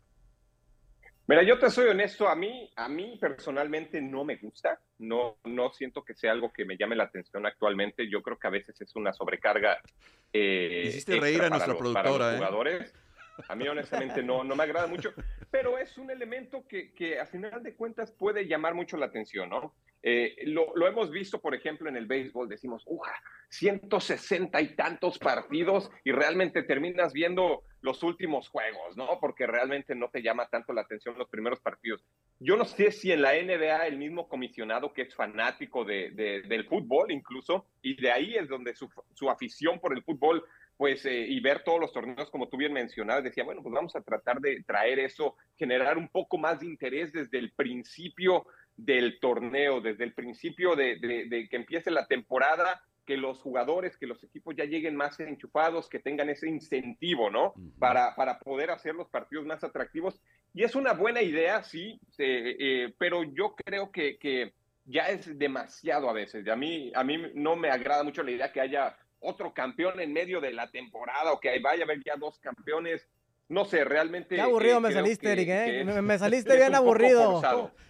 Mira, yo te soy honesto, a mí, a mí personalmente no me gusta, no, no siento que sea algo que me llame la atención actualmente. Yo creo que a veces es una sobrecarga. Eh, Hiciste reír a nuestra productora, ¿eh? jugadores. A mí honestamente no, no me agrada mucho, pero es un elemento que, que a final de cuentas puede llamar mucho la atención, ¿no? Eh, lo, lo, hemos visto, por ejemplo, en el béisbol, decimos, ¡uja! 160 y tantos partidos y realmente terminas viendo los últimos juegos, ¿no? Porque realmente no te llama tanto la atención los primeros partidos. Yo no sé si en la NBA el mismo comisionado que es fanático de, del fútbol incluso, y de ahí es donde su, su afición por el fútbol pues, eh, y ver todos los torneos, como tú bien mencionabas, decía, bueno, pues vamos a tratar de traer eso, generar un poco más de interés desde el principio del torneo, desde el principio de, que empiece la temporada, que los jugadores, que los equipos ya lleguen más enchufados, que tengan ese incentivo, ¿no? para, para poder hacer los partidos más atractivos. Y es una buena idea, sí, eh, pero yo creo que, que ya es demasiado a veces. A mí, a mí no me agrada mucho la idea que haya otro campeón en medio de la temporada o que vaya a haber ya dos campeones. No sé, realmente. Qué aburrido me saliste, Eric, ¿eh? Me, saliste bien aburrido.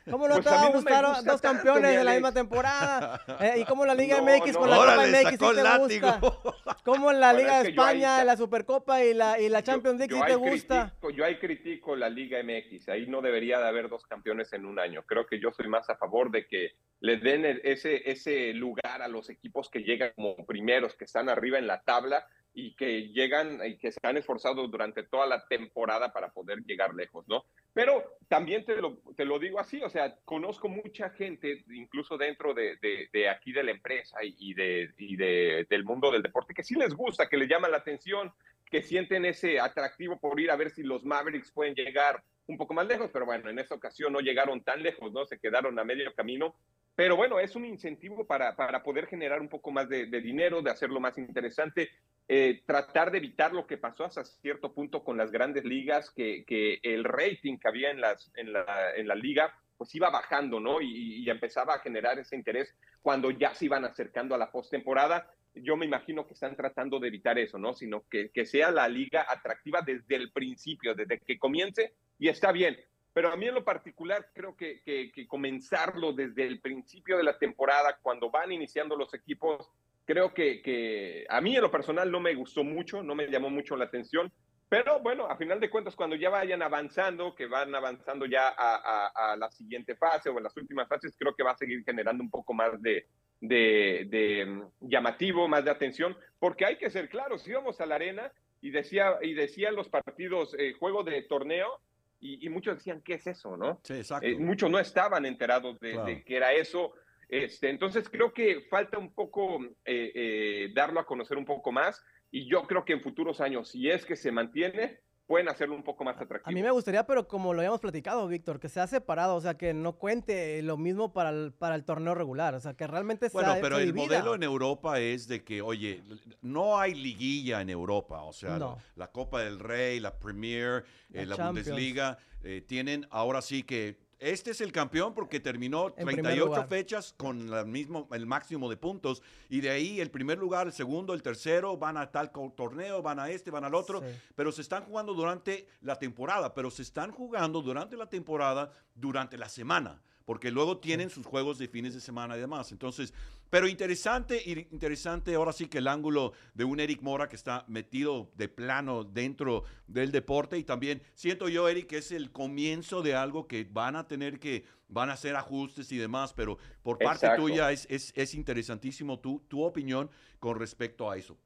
¿Cómo no pues te va a gustar dos campeones de la misma temporada? ¿Eh? ¿Y cómo la Liga MX con la Copa MX sí te gusta? ¿Cómo la Liga de España, la Supercopa y la, y la Champions League sí te gusta? yo ahí critico la Liga MX. Ahí no debería de haber dos campeones en un año. Creo que yo soy más a favor de que le den ese, ese lugar a los equipos que llegan como primeros, que están arriba en la tabla y que llegan y que se han esforzado durante toda la temporada para poder llegar lejos, ¿no? Pero también te lo, te lo digo así, o sea, conozco mucha gente, incluso dentro de, de, aquí de la empresa y, de, y de, del mundo del deporte, que sí les gusta, que les llama la atención, que sienten ese atractivo por ir a ver si los Mavericks pueden llegar un poco más lejos, pero bueno, en esta ocasión no llegaron tan lejos, ¿no? Se quedaron a medio camino pero bueno, es un incentivo para, para poder generar un poco más de, dinero, de hacerlo más interesante, eh, tratar de evitar lo que pasó hasta cierto punto con las grandes ligas, que, que el rating que había en, las, en, la, en la liga pues iba bajando, ¿no? Y, y, empezaba a generar ese interés cuando ya se iban acercando a la postemporada. Yo me imagino que están tratando de evitar eso, ¿no? Sino que, que sea la liga atractiva desde el principio, desde que comience, y está bien. Pero a mí en lo particular creo que, que, comenzarlo desde el principio de la temporada, cuando van iniciando los equipos, creo que, que, a mí en lo personal no me gustó mucho, no me llamó mucho la atención. Pero bueno, a final de cuentas, cuando ya vayan avanzando, que van avanzando ya a, a, la siguiente fase o en las últimas fases, creo que va a seguir generando un poco más de, de, de mm, llamativo, más de atención, porque hay que ser claros, íbamos a la arena y decía, y decían los partidos, eh, juego de torneo, y, muchos decían, ¿qué es eso? ¿no? Sí, exacto. Eh, muchos no estaban enterados de, de, qué era eso. Este, entonces creo que falta un poco eh, eh, darlo a conocer un poco más y yo creo que en futuros años, si es que se mantiene, pueden hacerlo un poco más atractivo. A mí me gustaría, pero como lo habíamos platicado, Víctor, que sea separado, o sea, que no cuente lo mismo para el, para el torneo regular, o sea, que realmente sea Bueno, pero el modelo en Europa es de que, oye, no hay liguilla en Europa, o sea, la, Copa del Rey, la Premier, la, eh, Bundesliga, eh, tienen ahora sí que este es el campeón porque terminó 38 fechas con la mismo, el máximo de puntos. Y de ahí el primer lugar, el segundo, el tercero van a tal torneo, van a este, van al otro. Pero se están jugando durante la temporada. Pero se están jugando durante la temporada, durante la semana porque luego tienen sus juegos de fines de semana y demás. Entonces, pero interesante, interesante ahora sí que el ángulo de un Eric Mora que está metido de plano dentro del deporte y también siento yo, Eric, que es el comienzo de algo que van a tener que, van a hacer ajustes y demás, pero por parte tuya es, es, es interesantísimo tu, tu opinión con respecto a eso.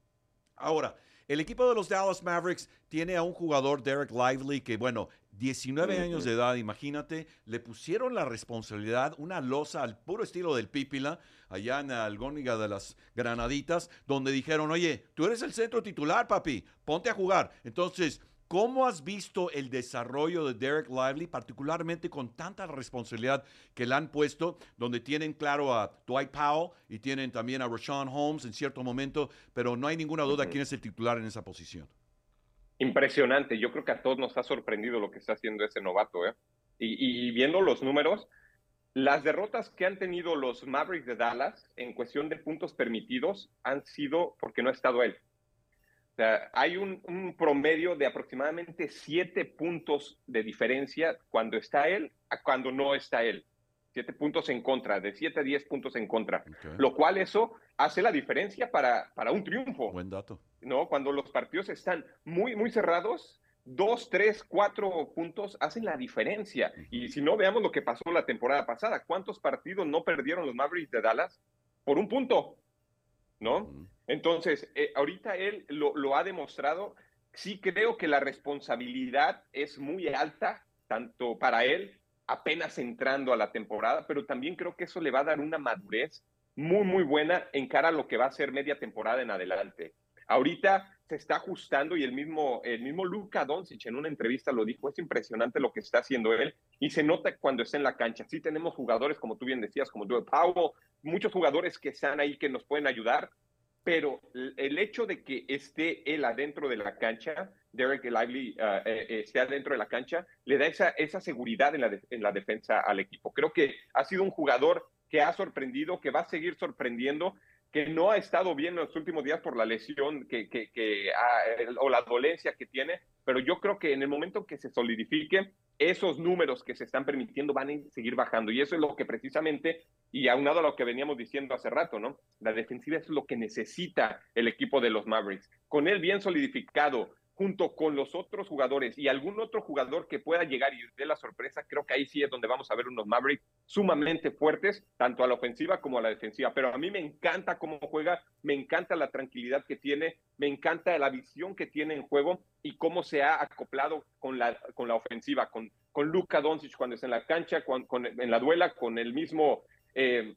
Ahora, el equipo de los Dallas Mavericks tiene a un jugador, Derek Lively, que bueno, 19 años de edad, imagínate, le pusieron la responsabilidad, una losa al puro estilo del Pípila, allá en Algóniga de las Granaditas, donde dijeron, oye, tú eres el centro titular, papi, ponte a jugar. Entonces, ¿Cómo has visto el desarrollo de Derek Lively, particularmente con tanta responsabilidad que le han puesto, donde tienen claro a Dwight Powell y tienen también a Rashawn Holmes en cierto momento, pero no hay ninguna duda quién es el titular en esa posición? Impresionante. Yo creo que a todos nos ha sorprendido lo que está haciendo ese novato. ¿eh? y, viendo los números, las derrotas que han tenido los Mavericks de Dallas en cuestión de puntos permitidos han sido porque no ha estado él. O sea, hay un, un, promedio de aproximadamente siete puntos de diferencia cuando está él a cuando no está él. Siete puntos en contra, de siete a diez puntos en contra. Lo cual eso hace la diferencia para, para un triunfo. Buen dato. ¿No? Cuando los partidos están muy, muy cerrados, dos, tres, cuatro puntos hacen la diferencia. Y si no, veamos lo que pasó la temporada pasada. ¿Cuántos partidos no perdieron los Mavericks de Dallas por un punto? ¿No? Entonces, eh, ahorita él lo, lo, ha demostrado. Sí creo que la responsabilidad es muy alta, tanto para él, apenas entrando a la temporada, pero también creo que eso le va a dar una madurez muy, muy buena en cara a lo que va a ser media temporada en adelante. Ahorita se está ajustando y el mismo, el mismo Luka Doncic en una entrevista lo dijo, es impresionante lo que está haciendo él y se nota cuando está en la cancha. Sí tenemos jugadores, como tú bien decías, como Joe Powell, muchos jugadores que están ahí que nos pueden ayudar, pero el hecho de que esté él adentro de la cancha, Derek Lively uh, esté adentro de la cancha, le da esa, esa seguridad en la, en la defensa al equipo. Creo que ha sido un jugador que ha sorprendido, que va a seguir sorprendiendo que no ha estado bien en los últimos días por la lesión que, que, o la dolencia que tiene, pero yo creo que en el momento que se solidifique, esos números que se están permitiendo van a seguir bajando. Y eso es lo que precisamente, y aunado a lo que veníamos diciendo hace rato, ¿no? La defensiva es lo que necesita el equipo de los Mavericks. Con él bien solidificado, junto con los otros jugadores y algún otro jugador que pueda llegar y dé la sorpresa, creo que ahí sí es donde vamos a ver unos Mavericks sumamente fuertes, tanto a la ofensiva como a la defensiva. Pero a mí me encanta cómo juega, me encanta la tranquilidad que tiene, me encanta la visión que tiene en juego y cómo se ha acoplado con la, con la ofensiva, con, con Luka Doncic cuando está en la cancha, con, en la duela, con el mismo... Eh,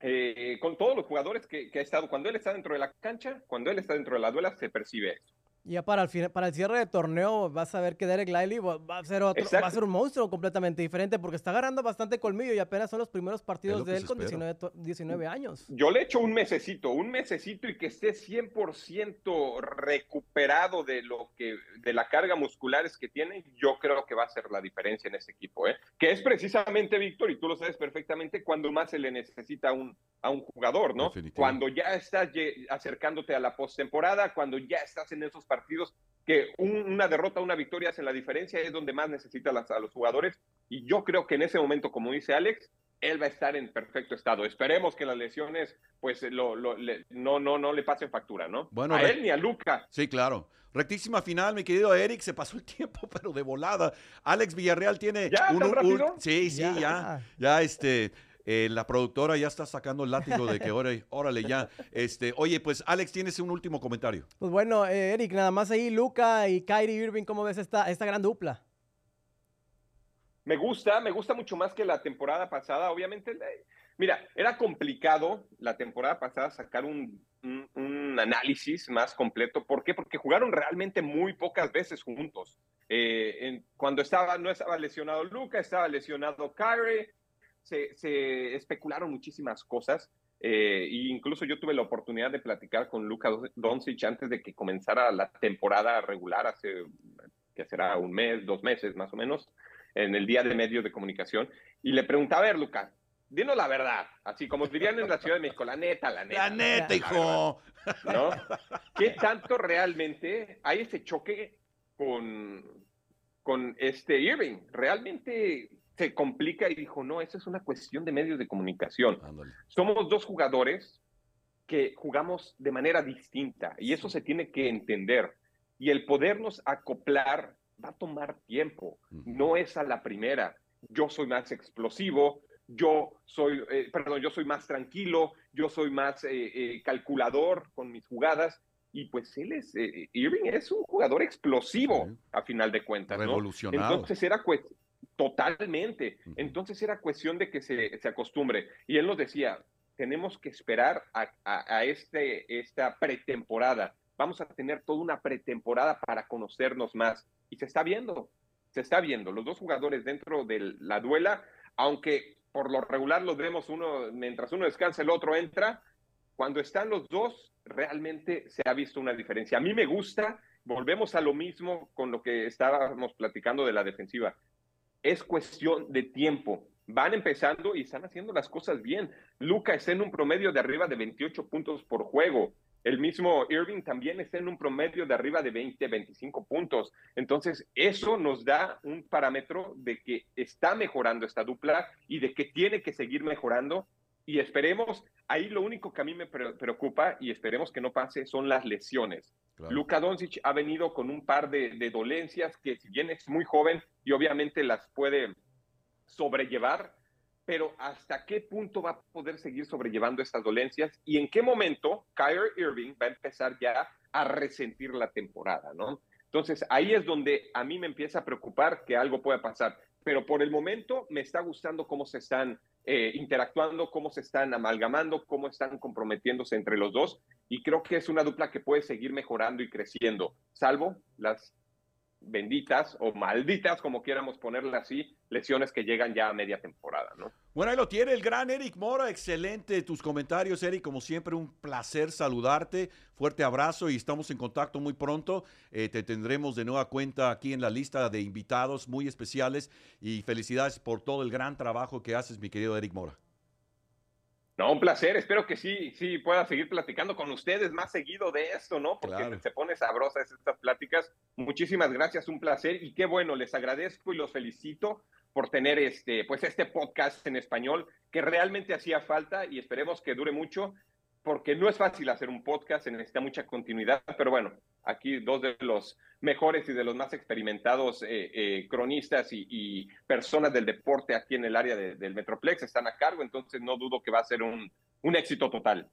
eh, con todos los jugadores que, que ha estado, cuando él está dentro de la cancha, cuando él está dentro de la duela, se percibe eso. Ya para el, para el cierre de torneo vas a ver que Derek Lively va a ser otro, va a ser un monstruo completamente diferente porque está agarrando bastante colmillo y apenas son los primeros partidos de él con 19, años. Yo le echo un mesecito, un mesecito y que esté 100% recuperado de lo que de la carga musculares que tiene, yo creo que va a ser la diferencia en ese equipo, ¿eh? Que es precisamente Víctor y tú lo sabes perfectamente cuando más se le necesita un a un jugador, ¿no? Cuando ya estás acercándote a la postemporada, cuando ya estás en esos partidos que una derrota, una victoria hacen la diferencia, es donde más necesita a los jugadores. Y yo creo que en ese momento, como dice Alex, él va a estar en perfecto estado. Esperemos que las lesiones, pues, lo, no, no, no le pasen factura, ¿no? Bueno, a él ni a Luca. Sí, claro. Rectísima final, mi querido Eric, se pasó el tiempo, pero de volada. Alex Villarreal tiene ¿Ya, un, sí, sí, ya, ya, ya este, eh, la productora ya está sacando el látigo de que órale, órale ya. Este, oye, pues Alex, tienes un último comentario. Pues bueno, eh, Eric, nada más ahí, Luca y Kyrie Irving, ¿cómo ves esta, esta gran dupla? Me gusta, me gusta mucho más que la temporada pasada. Obviamente, mira, era complicado la temporada pasada sacar un, análisis más completo. ¿Por qué? Porque jugaron realmente muy pocas veces juntos. Eh, cuando estaba, no estaba lesionado Luca, estaba lesionado Kyrie, se, especularon muchísimas cosas. Eh, e incluso yo tuve la oportunidad de platicar con Luka Doncic antes de que comenzara la temporada regular, hace que será un mes, dos meses más o menos, en el día de medios de comunicación, y le preguntaba, a ver, Luca, dinos la verdad, así como dirían en la Ciudad de México, la neta, la neta. La neta, hijo. ¿No? ¿Qué tanto realmente hay ese choque con, con este Irving? ¿Realmente se complica y dijo, no, esa es una cuestión de medios de comunicación. Somos dos jugadores que jugamos de manera distinta y eso se tiene que entender. Y el podernos acoplar va a tomar tiempo, no es a la primera. Yo soy más explosivo, yo soy, eh, perdón, yo soy más tranquilo, yo soy más eh, eh, calculador con mis jugadas. Y pues él es, Irving es un jugador explosivo a final de cuentas. Revolucionado. Entonces era cuestión Totalmente. Entonces era cuestión de que se, se acostumbre. Y él nos decía, tenemos que esperar a, a, este, esta pretemporada. Vamos a tener toda una pretemporada para conocernos más. Y se está viendo, se está viendo. Los dos jugadores dentro de la duela, aunque por lo regular los vemos uno, mientras uno descansa, el otro entra. Cuando están los dos, realmente se ha visto una diferencia. A mí me gusta, volvemos a lo mismo con lo que estábamos platicando de la defensiva es cuestión de tiempo. Van empezando y están haciendo las cosas bien. Luca está en un promedio de arriba de 28 puntos por juego. El mismo Irving también está en un promedio de arriba de 20, 25 puntos. Entonces, eso nos da un parámetro de que está mejorando esta dupla y de que tiene que seguir mejorando. Y esperemos, ahí lo único que a mí me preocupa y esperemos que no pase son las lesiones. Luka Doncic ha venido con un par de, de dolencias que si bien es muy joven y obviamente las puede sobrellevar, pero ¿hasta qué punto va a poder seguir sobrellevando estas dolencias? ¿Y en qué momento Kyrie Irving va a empezar ya a resentir la temporada, ¿no? Entonces, ahí es donde a mí me empieza a preocupar que algo pueda pasar. Pero por el momento me está gustando cómo se están eh, interactuando, cómo se están amalgamando, cómo están comprometiéndose entre los dos. Y creo que es una dupla que puede seguir mejorando y creciendo, salvo las benditas o malditas, como quieramos ponerla así, lesiones que llegan ya a media temporada, ¿no? Bueno, ahí lo tiene el gran Eric Mora, excelente tus comentarios, Eric, como siempre un placer saludarte, fuerte abrazo y estamos en contacto muy pronto, eh, te tendremos de nueva cuenta aquí en la lista de invitados muy especiales y felicidades por todo el gran trabajo que haces, mi querido Eric Mora. No, un placer. Espero que sí, sí pueda seguir platicando con ustedes más seguido de esto, ¿no? Porque se pone sabrosas estas pláticas. Muchísimas gracias, un placer y qué bueno. Les agradezco y los felicito por tener este, pues este podcast en español que realmente hacía falta y esperemos que dure mucho porque no es fácil hacer un podcast, se necesita mucha continuidad, pero bueno, aquí dos de los mejores y de los más experimentados eh, eh, cronistas y, personas del deporte aquí en el área del Metroplex están a cargo, entonces no dudo que va a ser un, un éxito total.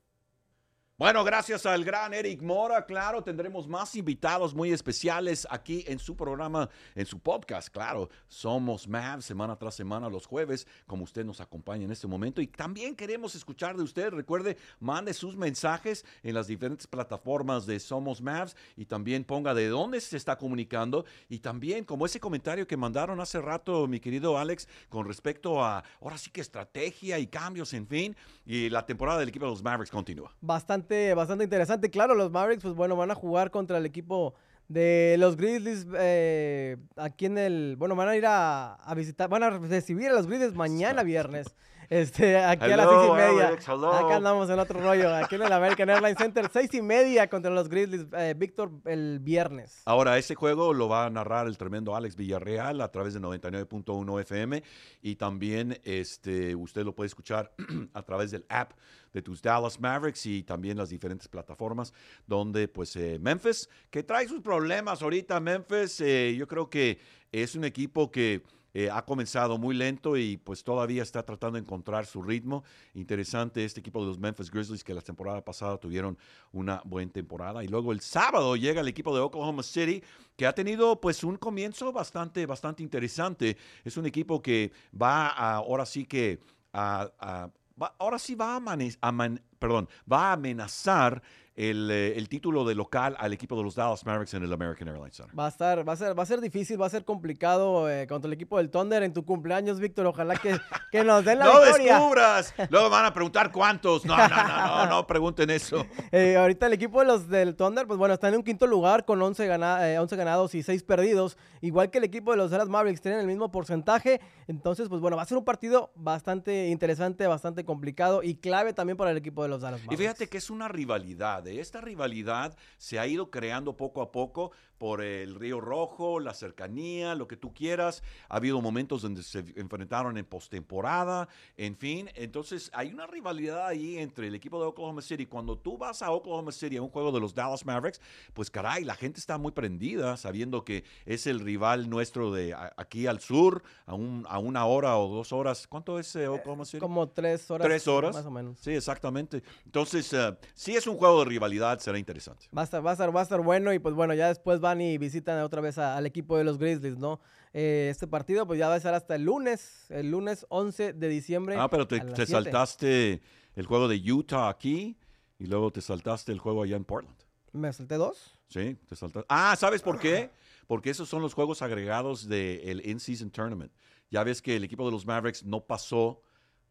Bueno, gracias al gran Eric Mora, claro, tendremos más invitados muy especiales aquí en su programa, en su podcast, claro. Somos Mavs semana tras semana los jueves, como usted nos acompaña en este momento. Y también queremos escuchar de usted. Recuerde, mande sus mensajes en las diferentes plataformas de Somos Mavs y también ponga de dónde se está comunicando. Y también, como ese comentario que mandaron hace rato, mi querido Alex, con respecto a ahora sí que estrategia y cambios, en fin. Y la temporada del equipo de los Mavericks continúa. Bastante bastante, interesante. Claro, los Mavericks, pues bueno, van a jugar contra el equipo de los Grizzlies eh, aquí en el. Bueno, van a ir a, a, visitar, van a recibir a los Grizzlies mañana viernes. Este, aquí a las seis y media. Acá andamos en otro rollo. Aquí en el American Airlines Center, seis y media contra los Grizzlies. Eh, Víctor, el viernes. Ahora, ese juego lo va a narrar el tremendo Alex Villarreal a través de 99.1 FM. Y también este, usted lo puede escuchar a través del app de tus Dallas Mavericks y también las diferentes plataformas donde pues eh, Memphis, que trae sus problemas ahorita, Memphis, eh, yo creo que es un equipo que eh, ha comenzado muy lento y pues todavía está tratando de encontrar su ritmo. Interesante este equipo de los Memphis Grizzlies que la temporada pasada tuvieron una buena temporada. Y luego el sábado llega el equipo de Oklahoma City que ha tenido pues un comienzo bastante, bastante interesante. Es un equipo que va ahora sí que a, ahora sí va a, perdón, va a amenazar eh, el, título de local al equipo de los Dallas Mavericks en el American Airlines Center. Va a estar, va a ser, va a ser difícil, va a ser complicado eh, contra el equipo del Thunder en tu cumpleaños, Víctor. Ojalá que, que nos den la no victoria. ¡No descubras! Luego van a preguntar cuántos. No, no, no, no, no pregunten eso. Eh, ahorita el equipo de los del Thunder, pues bueno, está en un quinto lugar con 11, 11 ganados y 6 perdidos. Igual que el equipo de los Dallas Mavericks tienen el mismo porcentaje. Entonces, pues bueno, va a ser un partido bastante interesante, bastante complicado y clave también para el equipo de los Dallas Mavericks. Y fíjate que es una rivalidad. Esta rivalidad se ha ido creando poco a poco por el Río Rojo, la cercanía, lo que tú quieras. Ha habido momentos donde se enfrentaron en postemporada, en fin. Entonces hay una rivalidad ahí entre el equipo de Oklahoma City. Cuando tú vas a Oklahoma City a un juego de los Dallas Mavericks, pues caray, la gente está muy prendida sabiendo que es el rival nuestro de aquí al sur, a, un, a una hora o dos horas. ¿Cuánto es eh, Oklahoma City? Como tres horas. Tres horas. Más o menos. Sí, exactamente. Entonces, uh, sí es un juego de rivalidad, será interesante. Va a estar, va a estar, va a estar bueno y pues bueno, ya después van y visitan otra vez al equipo de los Grizzlies, ¿no? Eh, este partido pues ya va a ser hasta el lunes, el lunes 11 de diciembre. Ah, pero te, saltaste el juego de Utah aquí y luego te saltaste el juego allá en Portland. ¿Me salté dos? Sí, te saltaste. Ah, ¿sabes por qué? Porque esos son los juegos agregados del In-Season Tournament. Ya ves que el equipo de los Mavericks no pasó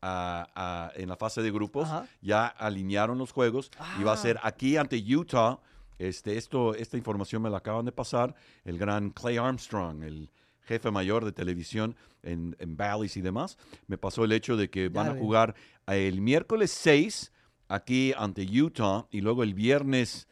en la fase de grupos, ya alinearon los juegos y va a ser ah. aquí ante Utah. Este, esto, esta información me la acaban de pasar el gran Clay Armstrong, el jefe mayor de televisión en, en Valleys y demás, me pasó el hecho de que van a jugar el miércoles 6 aquí ante Utah y luego el viernes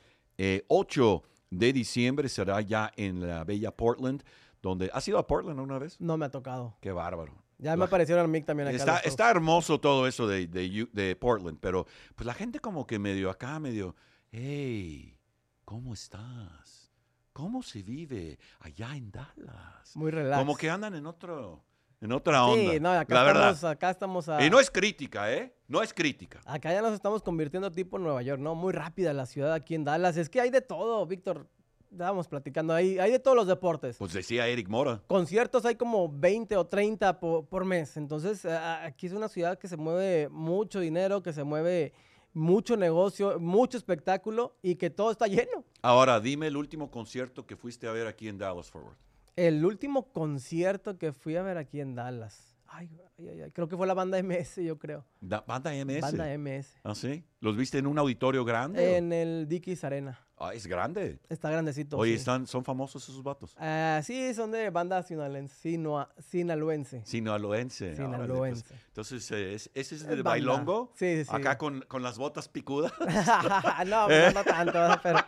8 eh, de diciembre será ya en la bella Portland, donde... ¿Has ido a Portland una vez? No me ha tocado. Qué bárbaro. Ya me aparecieron a mí también acá. Está, está hermoso todo eso de, de, de, Portland, pero pues la gente como que medio acá, medio, hey, ¿cómo estás? ¿Cómo se vive allá en Dallas? Muy relajado. Como que andan en otro en otra onda. Sí, no, acá, estamos, acá estamos a... Y no es crítica, ¿eh? No es crítica. Acá ya nos estamos convirtiendo tipo Nueva York, ¿no? Muy rápida la ciudad aquí en Dallas. Es que hay de todo, Víctor. Estábamos platicando ahí. Hay de todos los deportes. Pues decía Eric Mora. Conciertos hay como 20 o 30 por, mes. Entonces, aquí es una ciudad que se mueve mucho dinero, que se mueve mucho negocio, mucho espectáculo y que todo está lleno. Ahora, dime el último concierto que fuiste a ver aquí en Dallas Forward. El último concierto que fui a ver aquí en Dallas. Ay, ay, ay, creo que fue la banda MS, yo creo. ¿Banda MS? Banda MS. ¿Ah, sí? ¿Los viste en un auditorio grande? En el Dickies Arena. Ah, es grande. Está grandecito. Oye, están, ¿son famosos esos vatos? Ah, sí, son de banda sinaloense. Sinaloense. Sinaloense. Pues. Entonces, ¿ese es de bailongo? Sí, sí, Acá con, con las botas picudas. no, pues, no tanto, pero...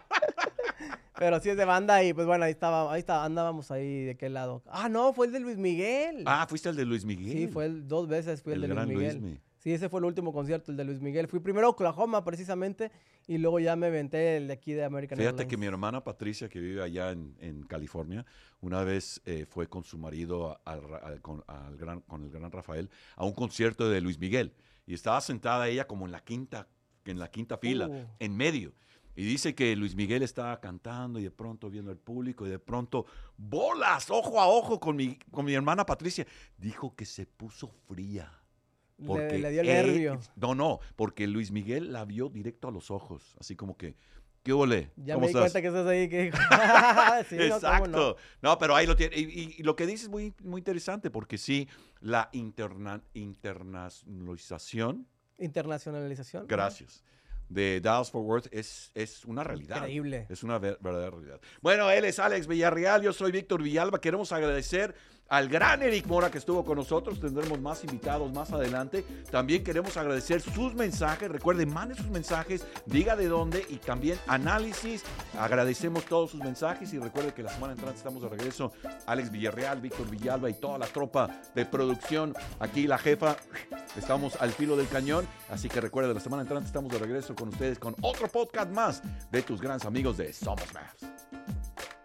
Pero sí es de banda y pues bueno, ahí estaba, ahí está, andábamos ahí de qué lado. Ah, no, fue el de Luis Miguel. Ah, fuiste el de Luis Miguel. Sí, fue el, dos veces fui el, de Luis Miguel. sí, ese fue el último concierto, el de Luis Miguel. Fui primero a Oklahoma precisamente y luego ya me venté el de aquí de American Fíjate que mi hermana Patricia, que vive allá en, California, una vez eh, fue con su marido con, gran, con el gran Rafael a un concierto de Luis Miguel y estaba sentada ella como en la quinta, en la quinta fila, uh. en medio. Y dice que Luis Miguel estaba cantando y de pronto viendo al público y de pronto, bolas, ojo a ojo con mi, con mi hermana Patricia. Dijo que se puso fría. Porque le, dio el nervio. No, no, porque Luis Miguel la vio directo a los ojos, así como que, ¿qué ole? Ya me di cuenta que estás ahí. Que... Exacto. No, pero ahí lo tiene. Y, lo que dices es muy, muy interesante, porque sí, la interna, internacionalización. Internacionalización. Gracias de Dallas Fort Worth es, es una realidad. Increíble. Es una verdadera realidad. Bueno, él es Alex Villarreal, yo soy Víctor Villalba. Queremos agradecer al gran Eric Mora que estuvo con nosotros. Tendremos más invitados más adelante. También queremos agradecer sus mensajes. Recuerden, mande sus mensajes, diga de dónde y también análisis. Agradecemos todos sus mensajes y recuerde que la semana entrante estamos de regreso. Alex Villarreal, Víctor Villalba y toda la tropa de producción. Aquí la jefa. Estamos al filo del cañón. Así que recuerde, la semana entrante estamos de regreso con ustedes con otro podcast más de tus grandes amigos de Somos Más.